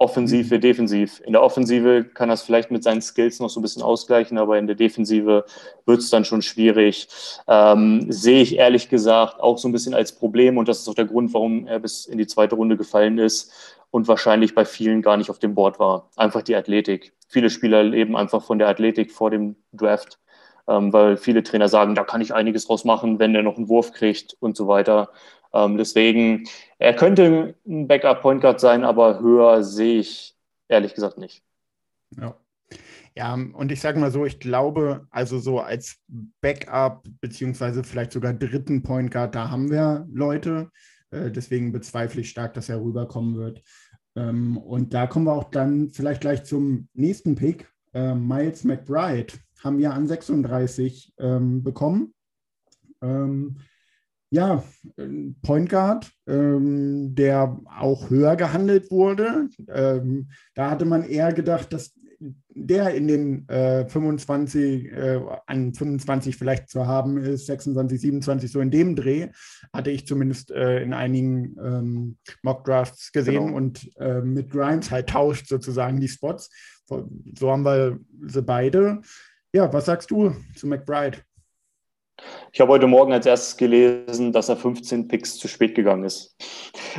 Offensiv wie defensiv. In der Offensive kann er es vielleicht mit seinen Skills noch so ein bisschen ausgleichen, aber in der Defensive wird es dann schon schwierig. Ähm, sehe ich ehrlich gesagt auch so ein bisschen als Problem und das ist auch der Grund, warum er bis in die zweite Runde gefallen ist und wahrscheinlich bei vielen gar nicht auf dem Board war. Einfach die Athletik. Viele Spieler leben einfach von der Athletik vor dem Draft, ähm, weil viele Trainer sagen, da kann ich einiges draus machen, wenn der noch einen Wurf kriegt und so weiter. Ähm, deswegen, er könnte ein Backup-Point Guard sein, aber höher sehe ich ehrlich gesagt nicht. Ja. Ja, und ich sage mal so, ich glaube, also so als Backup, beziehungsweise vielleicht sogar dritten Point Guard, da haben wir Leute. Äh, deswegen bezweifle ich stark, dass er rüberkommen wird. Ähm, und da kommen wir auch dann vielleicht gleich zum nächsten Pick. Äh, Miles McBride haben wir an 36 ähm, bekommen. Ähm, ja, Point Guard, ähm, der auch höher gehandelt wurde. Ähm, da hatte man eher gedacht, dass der in den äh, 25, äh, an 25 vielleicht zu haben ist, 26, 27, so in dem Dreh, hatte ich zumindest äh, in einigen ähm, Mock-Drafts gesehen genau. und äh, mit Grimes halt tauscht sozusagen die Spots. So haben wir sie beide. Ja, was sagst du zu McBride? Ich habe heute Morgen als erstes gelesen, dass er 15 Picks zu spät gegangen ist.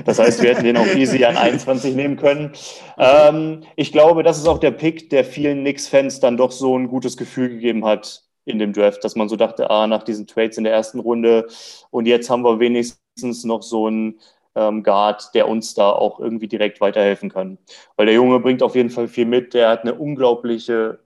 Das heißt, wir hätten den auch easy an 21 nehmen können. Ähm, ich glaube, das ist auch der Pick, der vielen Knicks-Fans dann doch so ein gutes Gefühl gegeben hat in dem Draft, dass man so dachte, ah, nach diesen Trades in der ersten Runde und jetzt haben wir wenigstens noch so einen ähm, Guard, der uns da auch irgendwie direkt weiterhelfen kann. Weil der Junge bringt auf jeden Fall viel mit, der hat eine unglaubliche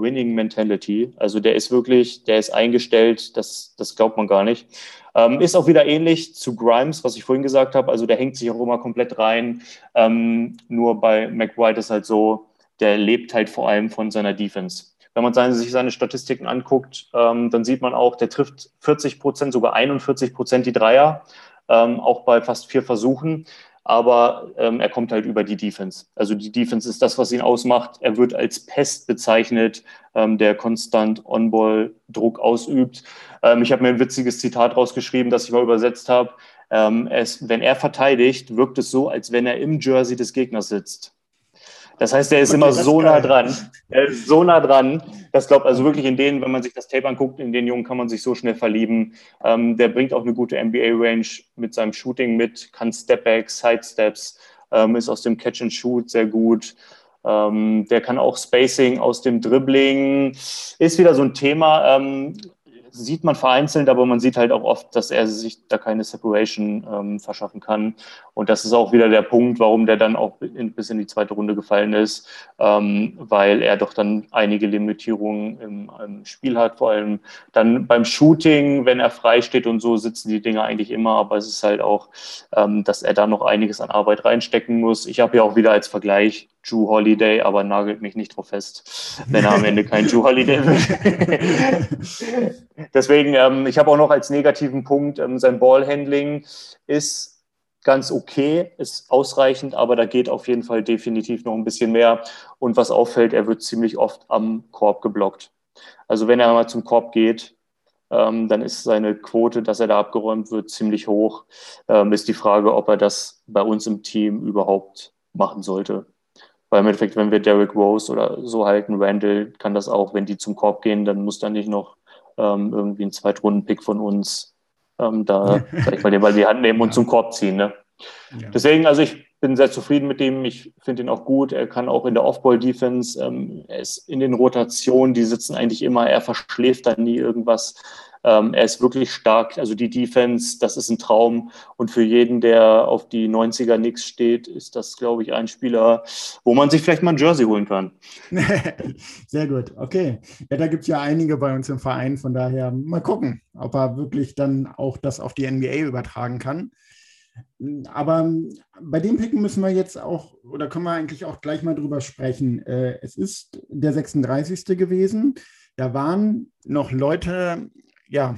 Winning Mentality. Also der ist wirklich, der ist eingestellt, das, das glaubt man gar nicht. Ähm, ist auch wieder ähnlich zu Grimes, was ich vorhin gesagt habe. Also der hängt sich auch immer komplett rein. Ähm, nur bei McWhite ist halt so, der lebt halt vor allem von seiner Defense. Wenn man seine, sich seine Statistiken anguckt, ähm, dann sieht man auch, der trifft 40 Prozent, sogar 41 Prozent die Dreier, ähm, auch bei fast vier Versuchen aber ähm, er kommt halt über die Defense. Also die Defense ist das, was ihn ausmacht. Er wird als Pest bezeichnet, ähm, der konstant On-Ball-Druck ausübt. Ähm, ich habe mir ein witziges Zitat rausgeschrieben, das ich mal übersetzt habe. Ähm, es, wenn er verteidigt, wirkt es so, als wenn er im Jersey des Gegners sitzt. Das heißt, er ist immer so nah dran. Er ist so nah dran. Das glaubt also wirklich in denen, wenn man sich das Tape anguckt, in den Jungen kann man sich so schnell verlieben. Ähm, der bringt auch eine gute NBA-Range mit seinem Shooting mit, kann Stepbacks, Sidesteps, ähm, ist aus dem Catch and Shoot sehr gut. Ähm, der kann auch Spacing aus dem Dribbling. Ist wieder so ein Thema. Ähm, sieht man vereinzelt, aber man sieht halt auch oft, dass er sich da keine Separation ähm, verschaffen kann. Und das ist auch wieder der Punkt, warum der dann auch in, bis in die zweite Runde gefallen ist, ähm, weil er doch dann einige Limitierungen im, im, Spiel hat. Vor allem dann beim Shooting, wenn er frei steht und so, sitzen die Dinger eigentlich immer, aber es ist halt auch, ähm, dass er da noch einiges an Arbeit reinstecken muss. Ich habe ja auch wieder als Vergleich Drew Holiday, aber nagelt mich nicht drauf fest, wenn er am Ende kein Drew Holiday wird. Deswegen, ähm, ich habe auch noch als negativen Punkt, ähm, sein Ballhandling ist ganz okay, ist ausreichend, aber da geht auf jeden Fall definitiv noch ein bisschen mehr. Und was auffällt, er wird ziemlich oft am Korb geblockt. Also wenn er mal zum Korb geht, ähm, dann ist seine Quote, dass er da abgeräumt wird, ziemlich hoch. Ähm, ist die Frage, ob er das bei uns im Team überhaupt machen sollte. Weil im Endeffekt, wenn wir Derrick Rose oder so halten, Randall kann das auch, wenn die zum Korb gehen, dann muss da nicht noch ähm, irgendwie ein Zweitrunden-Pick von uns ähm, da, sag ich mal, den Ball in die Hand nehmen und ja. zum Korb ziehen. Ne? Ja. Deswegen, also ich bin sehr zufrieden mit dem. Ich finde ihn auch gut. Er kann auch in der Off-Ball-Defense, ähm, er ist in den Rotationen, die sitzen eigentlich immer, er verschläft da nie irgendwas. Ähm, er ist wirklich stark. Also die Defense, das ist ein Traum. Und für jeden, der auf die 90er Knicks steht, ist das, glaube ich, ein Spieler, wo man sich vielleicht mal ein Jersey holen kann. Sehr gut. Okay. Ja, da gibt es ja einige bei uns im Verein. Von daher mal gucken, ob er wirklich dann auch das auf die NBA übertragen kann. Aber bei dem Picken müssen wir jetzt auch, oder können wir eigentlich auch gleich mal drüber sprechen. Äh, es ist der 36. gewesen. Da waren noch Leute ja,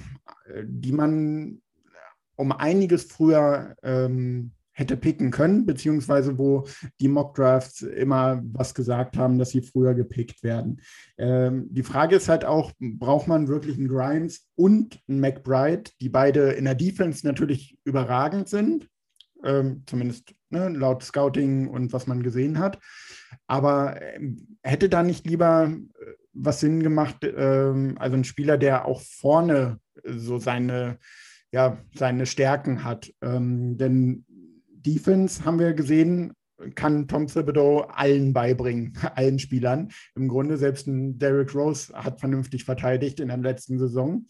die man um einiges früher ähm, hätte picken können, beziehungsweise wo die Mockdrafts immer was gesagt haben, dass sie früher gepickt werden. Ähm, die Frage ist halt auch, braucht man wirklich einen Grimes und einen McBride, die beide in der Defense natürlich überragend sind, ähm, zumindest ne, laut Scouting und was man gesehen hat. Aber äh, hätte da nicht lieber äh, was Sinn gemacht, ähm, also ein Spieler, der auch vorne so seine, ja, seine Stärken hat. Ähm, denn Defense haben wir gesehen, kann Tom Thibodeau allen beibringen, allen Spielern. Im Grunde selbst ein Derrick Rose hat vernünftig verteidigt in der letzten Saison.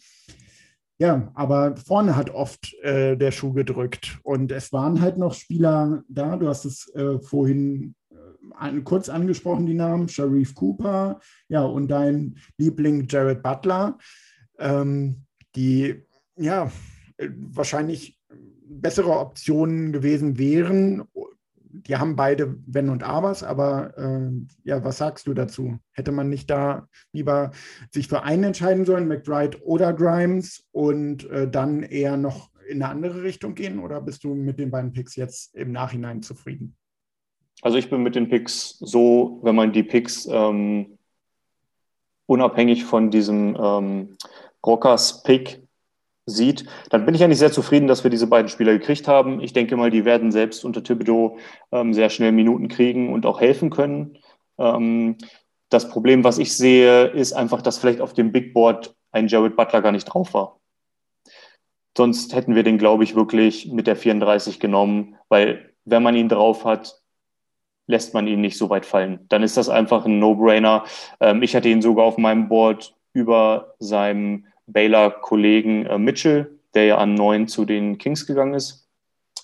Ja, aber vorne hat oft äh, der Schuh gedrückt. Und es waren halt noch Spieler da. Du hast es äh, vorhin äh, kurz angesprochen, die Namen. Sharif Cooper, ja, und dein Liebling Jared Butler, ähm, die ja äh, wahrscheinlich bessere Optionen gewesen wären, die haben beide Wenn und Abers, aber äh, ja, was sagst du dazu? Hätte man nicht da lieber sich für einen entscheiden sollen, McBride oder Grimes, und äh, dann eher noch in eine andere Richtung gehen? Oder bist du mit den beiden Picks jetzt im Nachhinein zufrieden? Also ich bin mit den Picks so, wenn man die Picks ähm, unabhängig von diesem ähm, Rockers-Pick sieht, dann bin ich eigentlich sehr zufrieden, dass wir diese beiden Spieler gekriegt haben. Ich denke mal, die werden selbst unter Thibodeau ähm, sehr schnell Minuten kriegen und auch helfen können. Ähm, das Problem, was ich sehe, ist einfach, dass vielleicht auf dem Big Board ein Jared Butler gar nicht drauf war. Sonst hätten wir den, glaube ich, wirklich mit der 34 genommen, weil wenn man ihn drauf hat, lässt man ihn nicht so weit fallen. Dann ist das einfach ein No-Brainer. Ähm, ich hatte ihn sogar auf meinem Board über seinem Baylor-Kollegen äh, Mitchell, der ja an neun zu den Kings gegangen ist.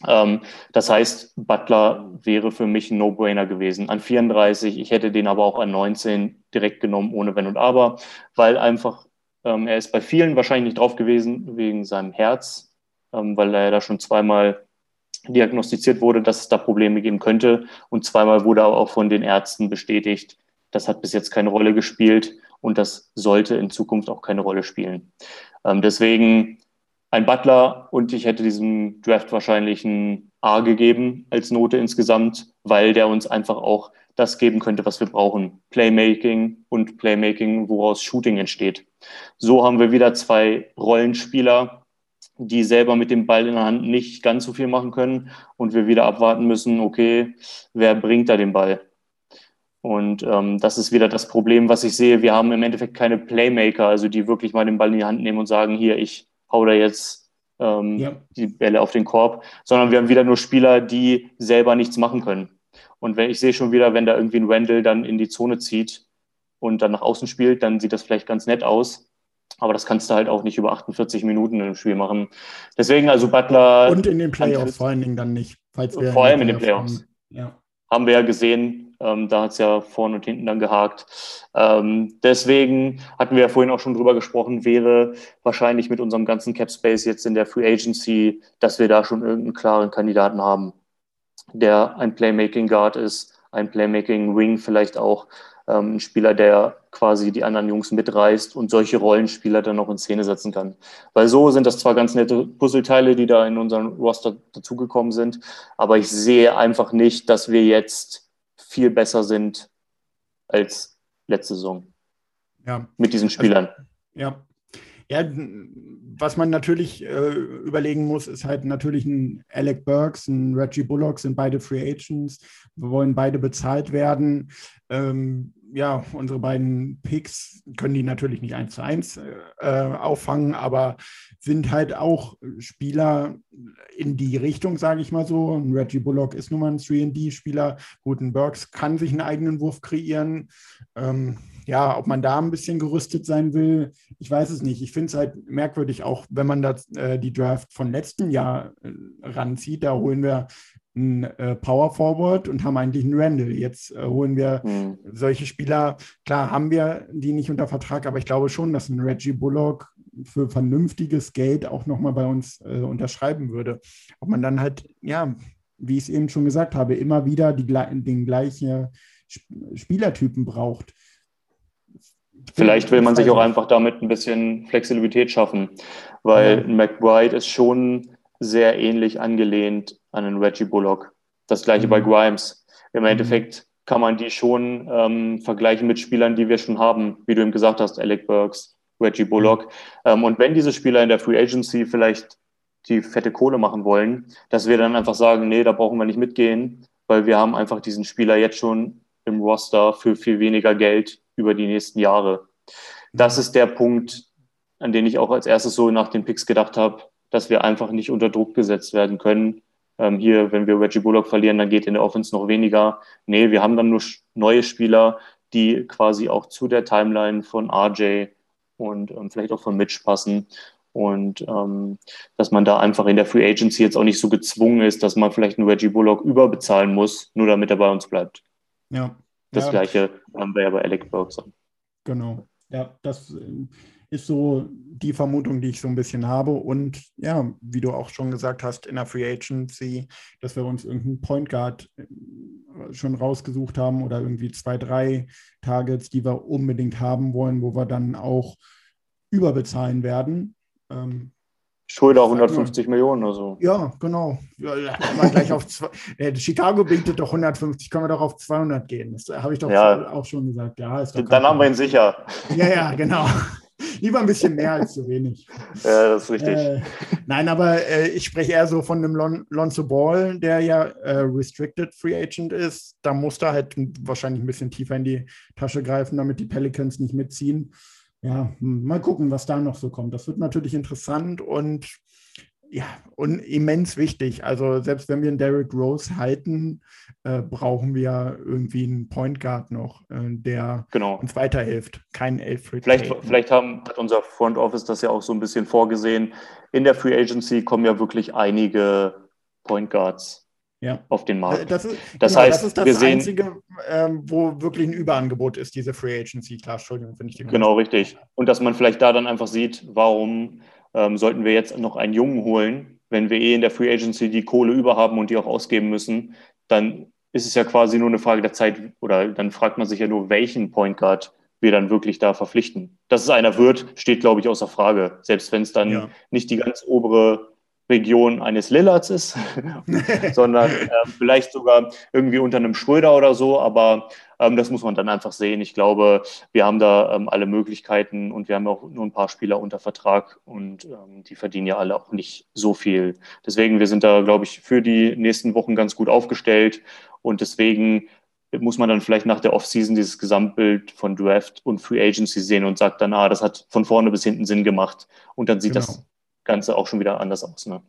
Ähm, das heißt, Butler wäre für mich ein No-Brainer gewesen. An 34, ich hätte den aber auch an 19 direkt genommen, ohne Wenn und Aber, weil einfach ähm, er ist bei vielen wahrscheinlich nicht drauf gewesen wegen seinem Herz, ähm, weil er da schon zweimal diagnostiziert wurde, dass es da Probleme geben könnte. Und zweimal wurde auch von den Ärzten bestätigt, das hat bis jetzt keine Rolle gespielt und das sollte in Zukunft auch keine Rolle spielen. Ähm, deswegen ein Butler und ich hätte diesem Draft wahrscheinlich ein A gegeben als Note insgesamt, weil der uns einfach auch das geben könnte, was wir brauchen. Playmaking und Playmaking, woraus Shooting entsteht. So haben wir wieder zwei Rollenspieler, die selber mit dem Ball in der Hand nicht ganz so viel machen können und wir wieder abwarten müssen, okay, wer bringt da den Ball? Und ähm, das ist wieder das Problem, was ich sehe. Wir haben im Endeffekt keine Playmaker, also die wirklich mal den Ball in die Hand nehmen und sagen, hier, ich hau da jetzt ähm, ja. die Bälle auf den Korb, sondern wir haben wieder nur Spieler, die selber nichts machen können. Und wenn ich sehe schon wieder, wenn da irgendwie ein Randall dann in die Zone zieht und dann nach außen spielt, dann sieht das vielleicht ganz nett aus. Aber das kannst du halt auch nicht über 48 Minuten im Spiel machen. Deswegen also Butler. Und in den Playoffs vor allen Dingen dann nicht. Falls wir vor allem in den Playoffs. Ja. Haben wir ja gesehen, ähm, da hat es ja vorne und hinten dann gehakt. Ähm, deswegen hatten wir ja vorhin auch schon drüber gesprochen, wäre wahrscheinlich mit unserem ganzen Cap Space jetzt in der Free Agency, dass wir da schon irgendeinen klaren Kandidaten haben, der ein Playmaking Guard ist, ein Playmaking Wing vielleicht auch, ähm, ein Spieler, der quasi die anderen Jungs mitreißt und solche Rollenspieler dann noch in Szene setzen kann. Weil so sind das zwar ganz nette Puzzleteile, die da in unserem Roster dazugekommen sind, aber ich sehe einfach nicht, dass wir jetzt viel besser sind als letzte Saison. Ja. Mit diesen Spielern. Also, ja. Ja, was man natürlich äh, überlegen muss, ist halt natürlich ein Alec Burks, ein Reggie Bullock sind beide Free Agents. Wir wollen beide bezahlt werden. Ähm, ja, unsere beiden Picks können die natürlich nicht eins zu eins äh, auffangen, aber sind halt auch Spieler in die Richtung, sage ich mal so. Ein Reggie Bullock ist nun mal ein 3D-Spieler. Guten Burks kann sich einen eigenen Wurf kreieren. Ähm, ja, ob man da ein bisschen gerüstet sein will, ich weiß es nicht. Ich finde es halt merkwürdig, auch wenn man das, äh, die Draft von letzten Jahr äh, ranzieht. Da holen wir einen äh, Power Forward und haben eigentlich einen Randall. Jetzt äh, holen wir mhm. solche Spieler. Klar haben wir die nicht unter Vertrag, aber ich glaube schon, dass ein Reggie Bullock für vernünftiges Geld auch nochmal bei uns äh, unterschreiben würde. Ob man dann halt, ja, wie ich es eben schon gesagt habe, immer wieder die, den gleichen Spielertypen braucht. Vielleicht will man sich auch einfach damit ein bisschen Flexibilität schaffen, weil ja. McBride ist schon sehr ähnlich angelehnt an einen Reggie Bullock. Das gleiche mhm. bei Grimes. Im mhm. Endeffekt kann man die schon ähm, vergleichen mit Spielern, die wir schon haben, wie du eben gesagt hast, Alec Burks, Reggie Bullock. Mhm. Ähm, und wenn diese Spieler in der Free Agency vielleicht die fette Kohle machen wollen, dass wir dann einfach sagen, nee, da brauchen wir nicht mitgehen, weil wir haben einfach diesen Spieler jetzt schon im Roster für viel weniger Geld über die nächsten Jahre. Das ist der Punkt, an den ich auch als erstes so nach den Picks gedacht habe, dass wir einfach nicht unter Druck gesetzt werden können. Ähm, hier, wenn wir Reggie Bullock verlieren, dann geht in der Offense noch weniger. Nee, wir haben dann nur neue Spieler, die quasi auch zu der Timeline von RJ und ähm, vielleicht auch von Mitch passen. Und ähm, dass man da einfach in der Free Agency jetzt auch nicht so gezwungen ist, dass man vielleicht einen Reggie Bullock überbezahlen muss, nur damit er bei uns bleibt. Ja. Das ja. gleiche haben wir ja bei Alec Burks. Genau. Ja, das ist so die Vermutung, die ich so ein bisschen habe. Und ja, wie du auch schon gesagt hast, in der Free Agency, dass wir uns irgendeinen Point Guard äh, schon rausgesucht haben oder irgendwie zwei, drei Targets, die wir unbedingt haben wollen, wo wir dann auch überbezahlen werden. Ähm, Schulter 150 Millionen oder so. Ja, genau. Ja, gleich auf zwei, äh, Chicago bietet doch 150, können wir doch auf 200 gehen. Das habe ich doch ja. auch schon gesagt. Ja, dann haben wir ihn sicher. Ja, ja, genau. Lieber ein bisschen mehr als zu wenig. Ja, das ist richtig. Äh, nein, aber äh, ich spreche eher so von dem Lon Lonzo Ball, der ja äh, Restricted Free Agent ist. Da muss er halt wahrscheinlich ein bisschen tiefer in die Tasche greifen, damit die Pelicans nicht mitziehen. Ja, hm, mal gucken, was da noch so kommt. Das wird natürlich interessant und ja, und immens wichtig. Also selbst wenn wir einen Derrick Rose halten, äh, brauchen wir irgendwie einen Point Guard noch, äh, der genau. uns weiterhilft. Kein Alfred. Vielleicht, vielleicht haben, hat unser Front Office das ja auch so ein bisschen vorgesehen. In der Free Agency kommen ja wirklich einige Point Guards ja. auf den Markt. Das ist das, genau, heißt, das, ist das wir Einzige, ähm, wo wirklich ein Überangebot ist, diese Free Agency. Klar, Entschuldigung, finde ich die Genau, richtig. Und dass man vielleicht da dann einfach sieht, warum ähm, sollten wir jetzt noch einen Jungen holen, wenn wir eh in der Free Agency die Kohle über haben und die auch ausgeben müssen, dann ist es ja quasi nur eine Frage der Zeit oder dann fragt man sich ja nur, welchen Point Guard wir dann wirklich da verpflichten. Dass es einer wird, steht, glaube ich, außer Frage. Selbst wenn es dann ja. nicht die ganz obere Region eines Lillards ist, sondern äh, vielleicht sogar irgendwie unter einem Schröder oder so. Aber das muss man dann einfach sehen. Ich glaube, wir haben da ähm, alle Möglichkeiten und wir haben auch nur ein paar Spieler unter Vertrag und ähm, die verdienen ja alle auch nicht so viel. Deswegen, wir sind da, glaube ich, für die nächsten Wochen ganz gut aufgestellt und deswegen muss man dann vielleicht nach der Offseason dieses Gesamtbild von Draft und Free Agency sehen und sagt dann, ah, das hat von vorne bis hinten Sinn gemacht. Und dann sieht genau. das Ganze auch schon wieder anders aus. Ne?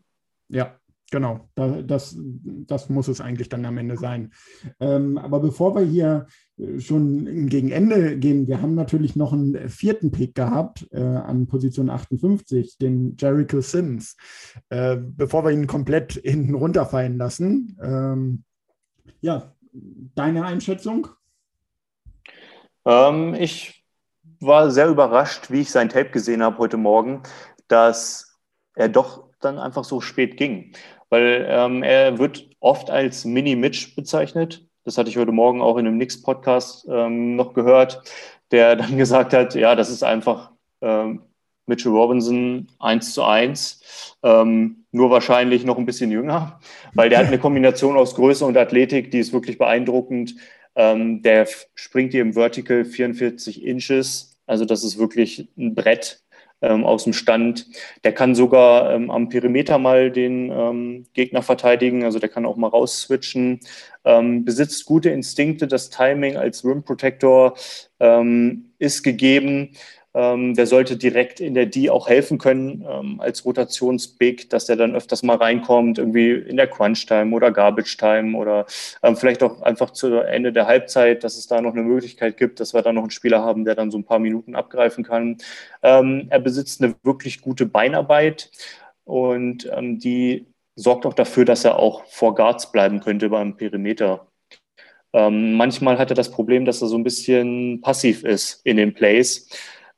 Ja, genau. Das, das muss es eigentlich dann am Ende sein. Ähm, aber bevor wir hier äh, schon gegen Ende gehen, wir haben natürlich noch einen vierten Pick gehabt äh, an Position 58, den Jericho Sims. Äh, bevor wir ihn komplett hinten runterfallen lassen, ähm, ja, deine Einschätzung? Ähm, ich war sehr überrascht, wie ich sein Tape gesehen habe heute Morgen, dass er doch dann einfach so spät ging. Weil ähm, er wird oft als Mini-Mitch bezeichnet. Das hatte ich heute Morgen auch in einem Nix-Podcast ähm, noch gehört, der dann gesagt hat, ja, das ist einfach ähm, Mitchell Robinson 1 zu 1, ähm, nur wahrscheinlich noch ein bisschen jünger, weil der hat eine Kombination aus Größe und Athletik, die ist wirklich beeindruckend. Ähm, der springt hier im Vertical 44 Inches, also das ist wirklich ein Brett, ähm, aus dem Stand. Der kann sogar ähm, am Perimeter mal den ähm, Gegner verteidigen, also der kann auch mal rausswitchen, ähm, besitzt gute Instinkte, das Timing als Rim Protector ähm, ist gegeben. Ähm, der sollte direkt in der D auch helfen können ähm, als Rotationsbig, dass der dann öfters mal reinkommt, irgendwie in der Crunch-Time oder Garbage-Time oder ähm, vielleicht auch einfach zu Ende der Halbzeit, dass es da noch eine Möglichkeit gibt, dass wir da noch einen Spieler haben, der dann so ein paar Minuten abgreifen kann. Er besitzt eine wirklich gute Beinarbeit und die sorgt auch dafür, dass er auch vor Guards bleiben könnte beim Perimeter. Manchmal hat er das Problem, dass er so ein bisschen passiv ist in den Plays.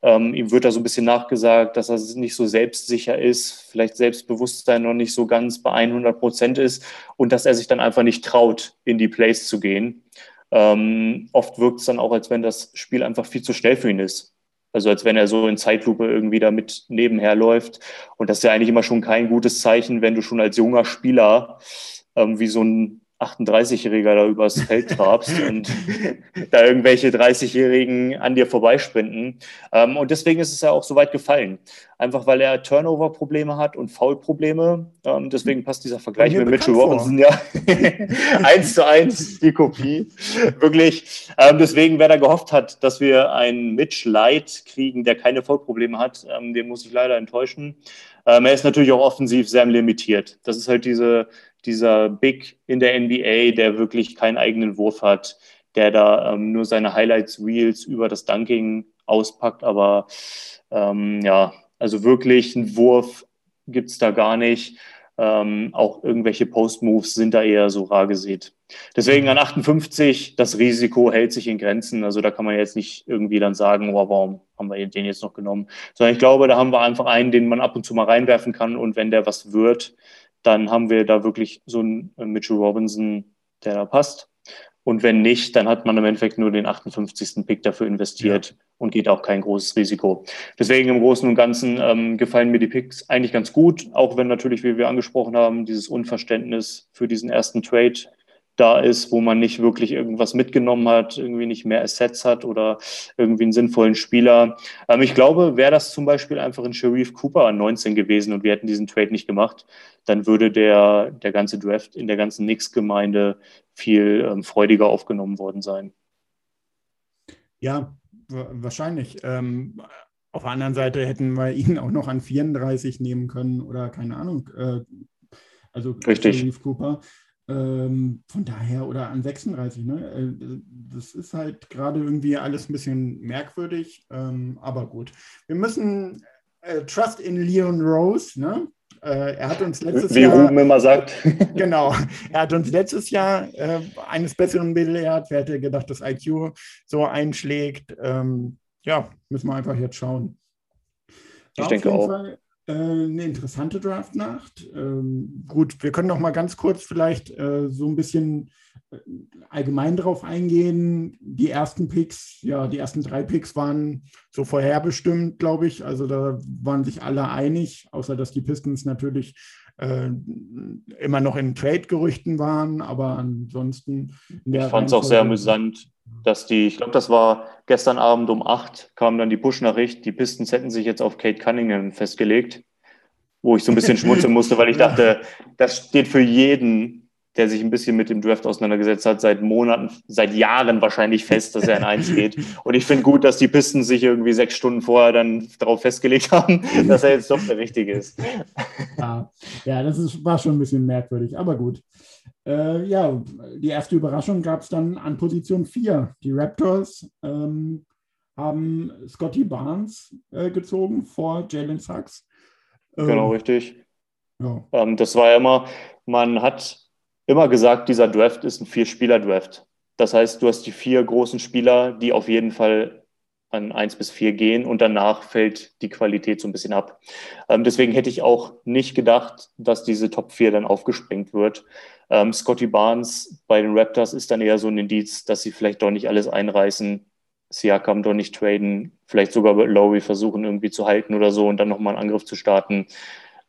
Ähm, ihm wird da so ein bisschen nachgesagt, dass er nicht so selbstsicher ist, vielleicht Selbstbewusstsein noch nicht so ganz bei 100 Prozent ist und dass er sich dann einfach nicht traut, in die Plays zu gehen. Ähm, oft wirkt es dann auch, als wenn das Spiel einfach viel zu schnell für ihn ist. Also als wenn er so in Zeitlupe irgendwie damit nebenher läuft. Und das ist ja eigentlich immer schon kein gutes Zeichen, wenn du schon als junger Spieler ähm, wie so ein 38-Jähriger da übers Feld trabst und da irgendwelche 30-Jährigen an dir vorbeisprinten. Ähm, und deswegen ist es ja auch so weit gefallen. Einfach weil er Turnover-Probleme hat und Foul-Probleme. Ähm, deswegen passt dieser Vergleich mit Mitchell Robinson ja eins zu eins die Kopie. Wirklich. Ähm, deswegen, wer da gehofft hat, dass wir einen Mitch Light kriegen, der keine Foul-Probleme hat, ähm, den muss ich leider enttäuschen. Ähm, er ist natürlich auch offensiv sehr limitiert. Das ist halt diese dieser Big in der NBA, der wirklich keinen eigenen Wurf hat, der da ähm, nur seine Highlights, Reels über das Dunking auspackt. Aber ähm, ja, Also wirklich ein Wurf gibt es da gar nicht. Ähm, auch irgendwelche Post-Moves sind da eher so rar gesät. Deswegen an 58, das Risiko hält sich in Grenzen. Also da kann man jetzt nicht irgendwie dann sagen, oh, warum haben wir den jetzt noch genommen? Sondern ich glaube, da haben wir einfach einen, den man ab und zu mal reinwerfen kann. Und wenn der was wird, dann haben wir da wirklich so einen Mitchell Robinson, der da passt. Und wenn nicht, dann hat man im Endeffekt nur den 58. Pick dafür investiert ja. und geht auch kein großes Risiko. Deswegen im Großen und Ganzen ähm, gefallen mir die Picks eigentlich ganz gut, auch wenn natürlich, wie wir angesprochen haben, dieses Unverständnis für diesen ersten Trade da ist, wo man nicht wirklich irgendwas mitgenommen hat, irgendwie nicht mehr Assets hat oder irgendwie einen sinnvollen Spieler. Ähm, ich glaube, wäre das zum Beispiel einfach ein Sharif Cooper an 19 gewesen und wir hätten diesen Trade nicht gemacht, dann würde der, der ganze Draft in der ganzen Knicks-Gemeinde viel ähm, freudiger aufgenommen worden sein. Ja, wahrscheinlich. Ähm, auf der anderen Seite hätten wir ihn auch noch an 34 nehmen können oder keine Ahnung. Äh, also Richtig. Sharif Cooper. Ähm, von daher, oder an 36, ne? Äh, das ist halt gerade irgendwie alles ein bisschen merkwürdig, ähm, aber gut. Wir müssen äh, Trust in Leon Rose, ne? Äh, er hat uns letztes Wie Jahr. Wie Ruben immer sagt. genau. Er hat uns letztes Jahr äh, eines Besseren belehrt. Wer hätte gedacht, dass IQ so einschlägt? Ähm, ja, müssen wir einfach jetzt schauen. Ich denke auch. Fall, eine interessante Draftnacht. Ähm, gut, wir können noch mal ganz kurz vielleicht äh, so ein bisschen äh, allgemein drauf eingehen. Die ersten Picks, ja, die ersten drei Picks waren so vorherbestimmt, glaube ich. Also da waren sich alle einig, außer dass die Pistons natürlich äh, immer noch in Trade-Gerüchten waren, aber ansonsten. ich fand es auch sehr amüsant, dass die, ich glaube, das war gestern Abend um acht, kam dann die Push-Nachricht, die Pistons hätten sich jetzt auf Kate Cunningham festgelegt, wo ich so ein bisschen schmunzeln musste, weil ich dachte, das steht für jeden der sich ein bisschen mit dem Draft auseinandergesetzt hat, seit Monaten, seit Jahren wahrscheinlich fest, dass er in eins geht. Und ich finde gut, dass die Pisten sich irgendwie sechs Stunden vorher dann darauf festgelegt haben, dass er jetzt doch der Richtige ist. Ja, ja das ist, war schon ein bisschen merkwürdig, aber gut. Äh, ja, die erste Überraschung gab es dann an Position 4. Die Raptors ähm, haben Scotty Barnes äh, gezogen vor Jalen Sachs. Ähm, genau, richtig. Ja. Ähm, das war ja immer, man hat immer gesagt, dieser Draft ist ein Vier-Spieler-Draft. Das heißt, du hast die vier großen Spieler, die auf jeden Fall an eins bis vier gehen und danach fällt die Qualität so ein bisschen ab. Ähm, deswegen hätte ich auch nicht gedacht, dass diese Top 4 dann aufgesprengt wird. Ähm, Scotty Barnes bei den Raptors ist dann eher so ein Indiz, dass sie vielleicht doch nicht alles einreißen, Siakam doch nicht traden, vielleicht sogar Lowry versuchen irgendwie zu halten oder so und dann nochmal einen Angriff zu starten.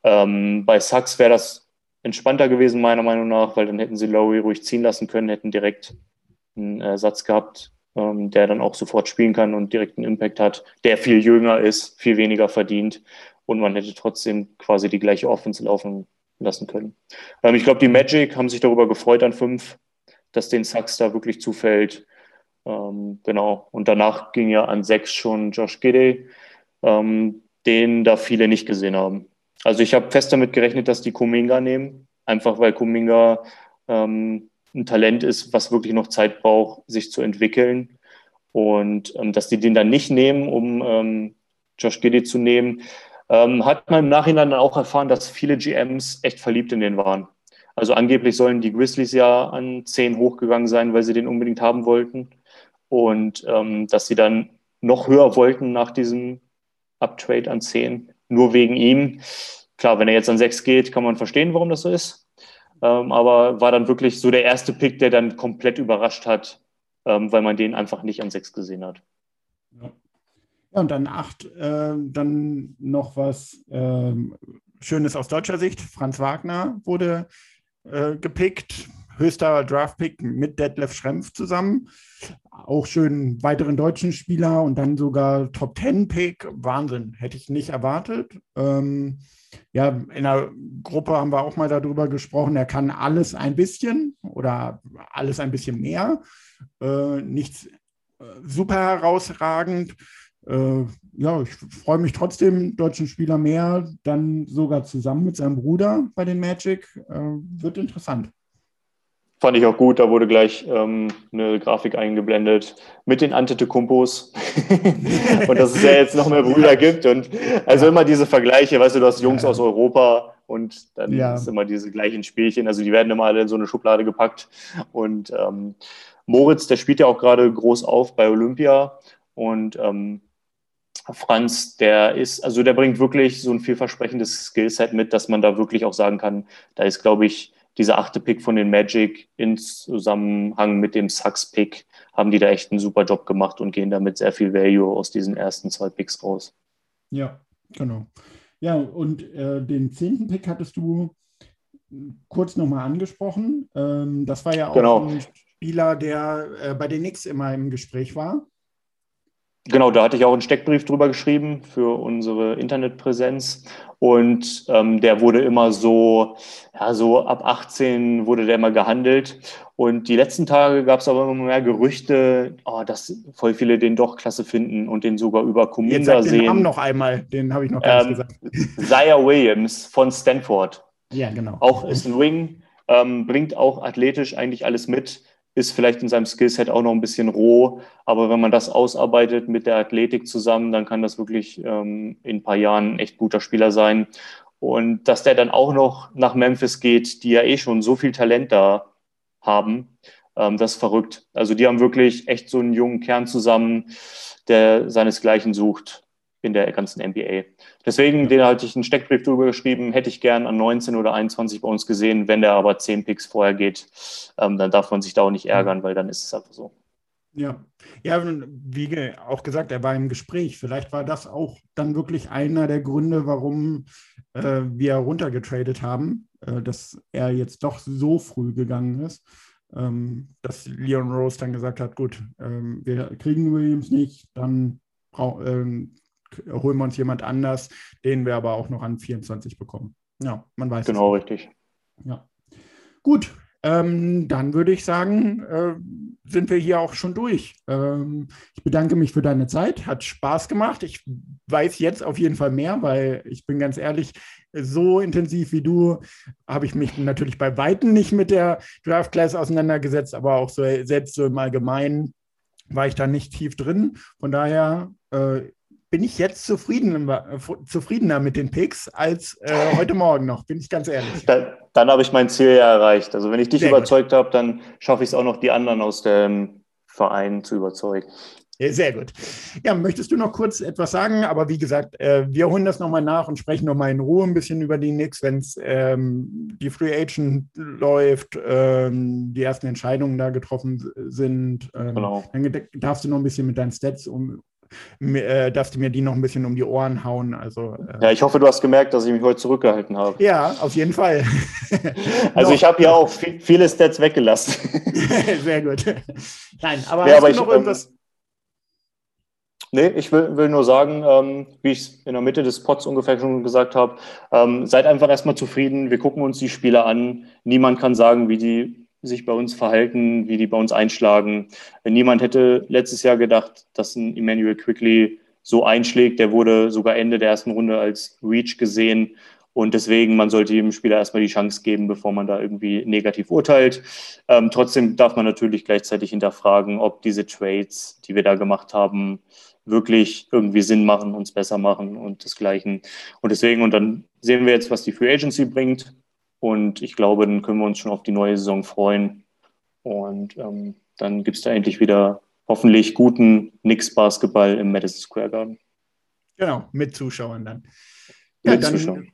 Ähm, bei Sachs wäre das entspannter gewesen, meiner Meinung nach, weil dann hätten sie Lowry ruhig ziehen lassen können, hätten direkt einen Ersatz gehabt, ähm, der dann auch sofort spielen kann und direkt einen Impact hat, der viel jünger ist, viel weniger verdient und man hätte trotzdem quasi die gleiche Offense laufen lassen können. Ähm, ich glaube, die Magic haben sich darüber gefreut an fünf, dass den Sachs da wirklich zufällt. Ähm, genau. Und danach ging ja an sechs schon Josh Gidey, ähm, den da viele nicht gesehen haben. Also ich habe fest damit gerechnet, dass die Kuminga nehmen, einfach weil Kuminga ähm, ein Talent ist, was wirklich noch Zeit braucht, sich zu entwickeln. Und ähm, dass die den dann nicht nehmen, um ähm, Josh Giddy zu nehmen, ähm, hat man im Nachhinein dann auch erfahren, dass viele GMs echt verliebt in den waren. Also angeblich sollen die Grizzlies ja an 10 hochgegangen sein, weil sie den unbedingt haben wollten. Und ähm, dass sie dann noch höher wollten nach diesem Uptrade an 10 nur wegen ihm. Klar, wenn er jetzt an sechs geht, kann man verstehen, warum das so ist. Ähm, aber war dann wirklich so der erste Pick, der dann komplett überrascht hat, ähm, weil man den einfach nicht an sechs gesehen hat. Ja, ja und dann acht, äh, dann noch was äh, Schönes aus deutscher Sicht. Franz Wagner wurde äh, gepickt, höchster Draft-Pick mit Detlef Schrempf zusammen. Auch schön weiteren deutschen Spieler und dann sogar Top-10-Pick. Wahnsinn, hätte ich nicht erwartet. Ähm, ja, in der Gruppe haben wir auch mal darüber gesprochen. Er kann alles ein bisschen oder alles ein bisschen mehr. Äh, nichts äh, super herausragend. Äh, ja, ich freue mich trotzdem, deutschen Spieler mehr, dann sogar zusammen mit seinem Bruder bei den Magic. Äh, wird interessant. Fand ich auch gut, da wurde gleich ähm, eine Grafik eingeblendet mit den Antetokounmpos. Und dass es ja jetzt noch mehr Brüder gibt und also immer diese Vergleiche, weißt du, du hast Jungs aus Europa und dann ja. ist immer diese gleichen Spielchen, also die werden immer alle in so eine Schublade gepackt. Und ähm, Moritz, der spielt ja auch gerade groß auf bei Olympia. Und ähm, Franz, der ist, also der bringt wirklich so ein vielversprechendes Skillset mit, dass man da wirklich auch sagen kann, da ist, glaube ich, dieser achte Pick von den Magic in Zusammenhang mit dem Sucks-Pick haben die da echt einen super Job gemacht und gehen damit sehr viel Value aus diesen ersten zwei Picks raus. Ja, genau. Ja, und äh, den zehnten Pick hattest du kurz nochmal angesprochen. Ähm, das war ja auch genau. ein Spieler, der äh, bei den Knicks immer im Gespräch war. Genau, da hatte ich auch einen Steckbrief drüber geschrieben für unsere Internetpräsenz. Und ähm, der wurde immer so, ja, so ab 18 wurde der immer gehandelt. Und die letzten Tage gab es aber immer mehr Gerüchte, oh, dass voll viele den doch klasse finden und den sogar über Kuminga sehen. Den Namen noch einmal, den habe ich noch gar ähm, nicht gesagt. Zaya Williams von Stanford. Ja, genau. Auch ist ein Wing, ähm, bringt auch athletisch eigentlich alles mit ist vielleicht in seinem Skillset auch noch ein bisschen roh, aber wenn man das ausarbeitet mit der Athletik zusammen, dann kann das wirklich ähm, in ein paar Jahren ein echt guter Spieler sein. Und dass der dann auch noch nach Memphis geht, die ja eh schon so viel Talent da haben, ähm, das ist verrückt. Also die haben wirklich echt so einen jungen Kern zusammen, der seinesgleichen sucht in der ganzen NBA. Deswegen, den hatte ich einen Steckbrief drüber geschrieben, hätte ich gern an 19 oder 21 bei uns gesehen. Wenn der aber 10 Picks vorher geht, ähm, dann darf man sich da auch nicht ärgern, weil dann ist es einfach so. Ja, ja, wie auch gesagt, er war im Gespräch. Vielleicht war das auch dann wirklich einer der Gründe, warum äh, wir runtergetradet haben, äh, dass er jetzt doch so früh gegangen ist, ähm, dass Leon Rose dann gesagt hat, gut, ähm, wir kriegen Williams nicht, dann ähm, holen wir uns jemand anders, den wir aber auch noch an 24 bekommen. Ja, man weiß. Genau, richtig. Ja. Gut, ähm, dann würde ich sagen, äh, sind wir hier auch schon durch. Ähm, ich bedanke mich für deine Zeit, hat Spaß gemacht. Ich weiß jetzt auf jeden Fall mehr, weil ich bin ganz ehrlich, so intensiv wie du habe ich mich natürlich bei Weitem nicht mit der Draft Class auseinandergesetzt, aber auch so selbst so im Allgemeinen war ich da nicht tief drin. Von daher äh, bin ich jetzt zufrieden, äh, zufriedener mit den Picks als äh, heute Morgen noch, bin ich ganz ehrlich. Da, dann habe ich mein Ziel ja erreicht. Also wenn ich dich Sehr überzeugt habe, dann schaffe ich es auch noch, die anderen aus dem Verein zu überzeugen. Sehr gut. Ja, möchtest du noch kurz etwas sagen? Aber wie gesagt, äh, wir holen das nochmal nach und sprechen nochmal in Ruhe ein bisschen über die Knicks, wenn es ähm, die Free Agent läuft, ähm, die ersten Entscheidungen da getroffen sind. Ähm, genau. Dann darfst du noch ein bisschen mit deinen Stats um, äh, darfst du mir die noch ein bisschen um die Ohren hauen. Also, äh, ja, ich hoffe, du hast gemerkt, dass ich mich heute zurückgehalten habe. Ja, auf jeden Fall. also ich habe ja auch viel, viele Stats weggelassen. Sehr gut. Nein, aber ja, hast aber du noch ich, irgendwas? Ähm, Nee, ich will, will nur sagen, ähm, wie ich es in der Mitte des Pots ungefähr schon gesagt habe, ähm, seid einfach erstmal zufrieden. Wir gucken uns die Spiele an. Niemand kann sagen, wie die sich bei uns verhalten, wie die bei uns einschlagen. Niemand hätte letztes Jahr gedacht, dass ein Emmanuel Quickly so einschlägt. Der wurde sogar Ende der ersten Runde als Reach gesehen. Und deswegen, man sollte jedem Spieler erstmal die Chance geben, bevor man da irgendwie negativ urteilt. Ähm, trotzdem darf man natürlich gleichzeitig hinterfragen, ob diese Trades, die wir da gemacht haben, wirklich irgendwie Sinn machen, uns besser machen und desgleichen. Und deswegen, und dann sehen wir jetzt, was die Free Agency bringt. Und ich glaube, dann können wir uns schon auf die neue Saison freuen. Und ähm, dann gibt es da endlich wieder hoffentlich guten Nix-Basketball im Madison Square Garden. Genau, mit Zuschauern dann. Ja, mit dann, Zuschauern.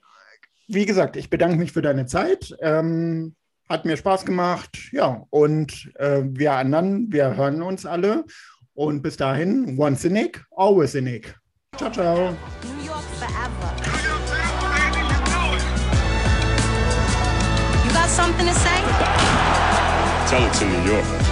Wie gesagt, ich bedanke mich für deine Zeit. Ähm, hat mir Spaß gemacht. Ja, und äh, wir anderen, wir hören uns alle. Und bis dahin, once a Nick, always a Nick. Ciao, ciao. New York forever. Something to say? Tell it to New York.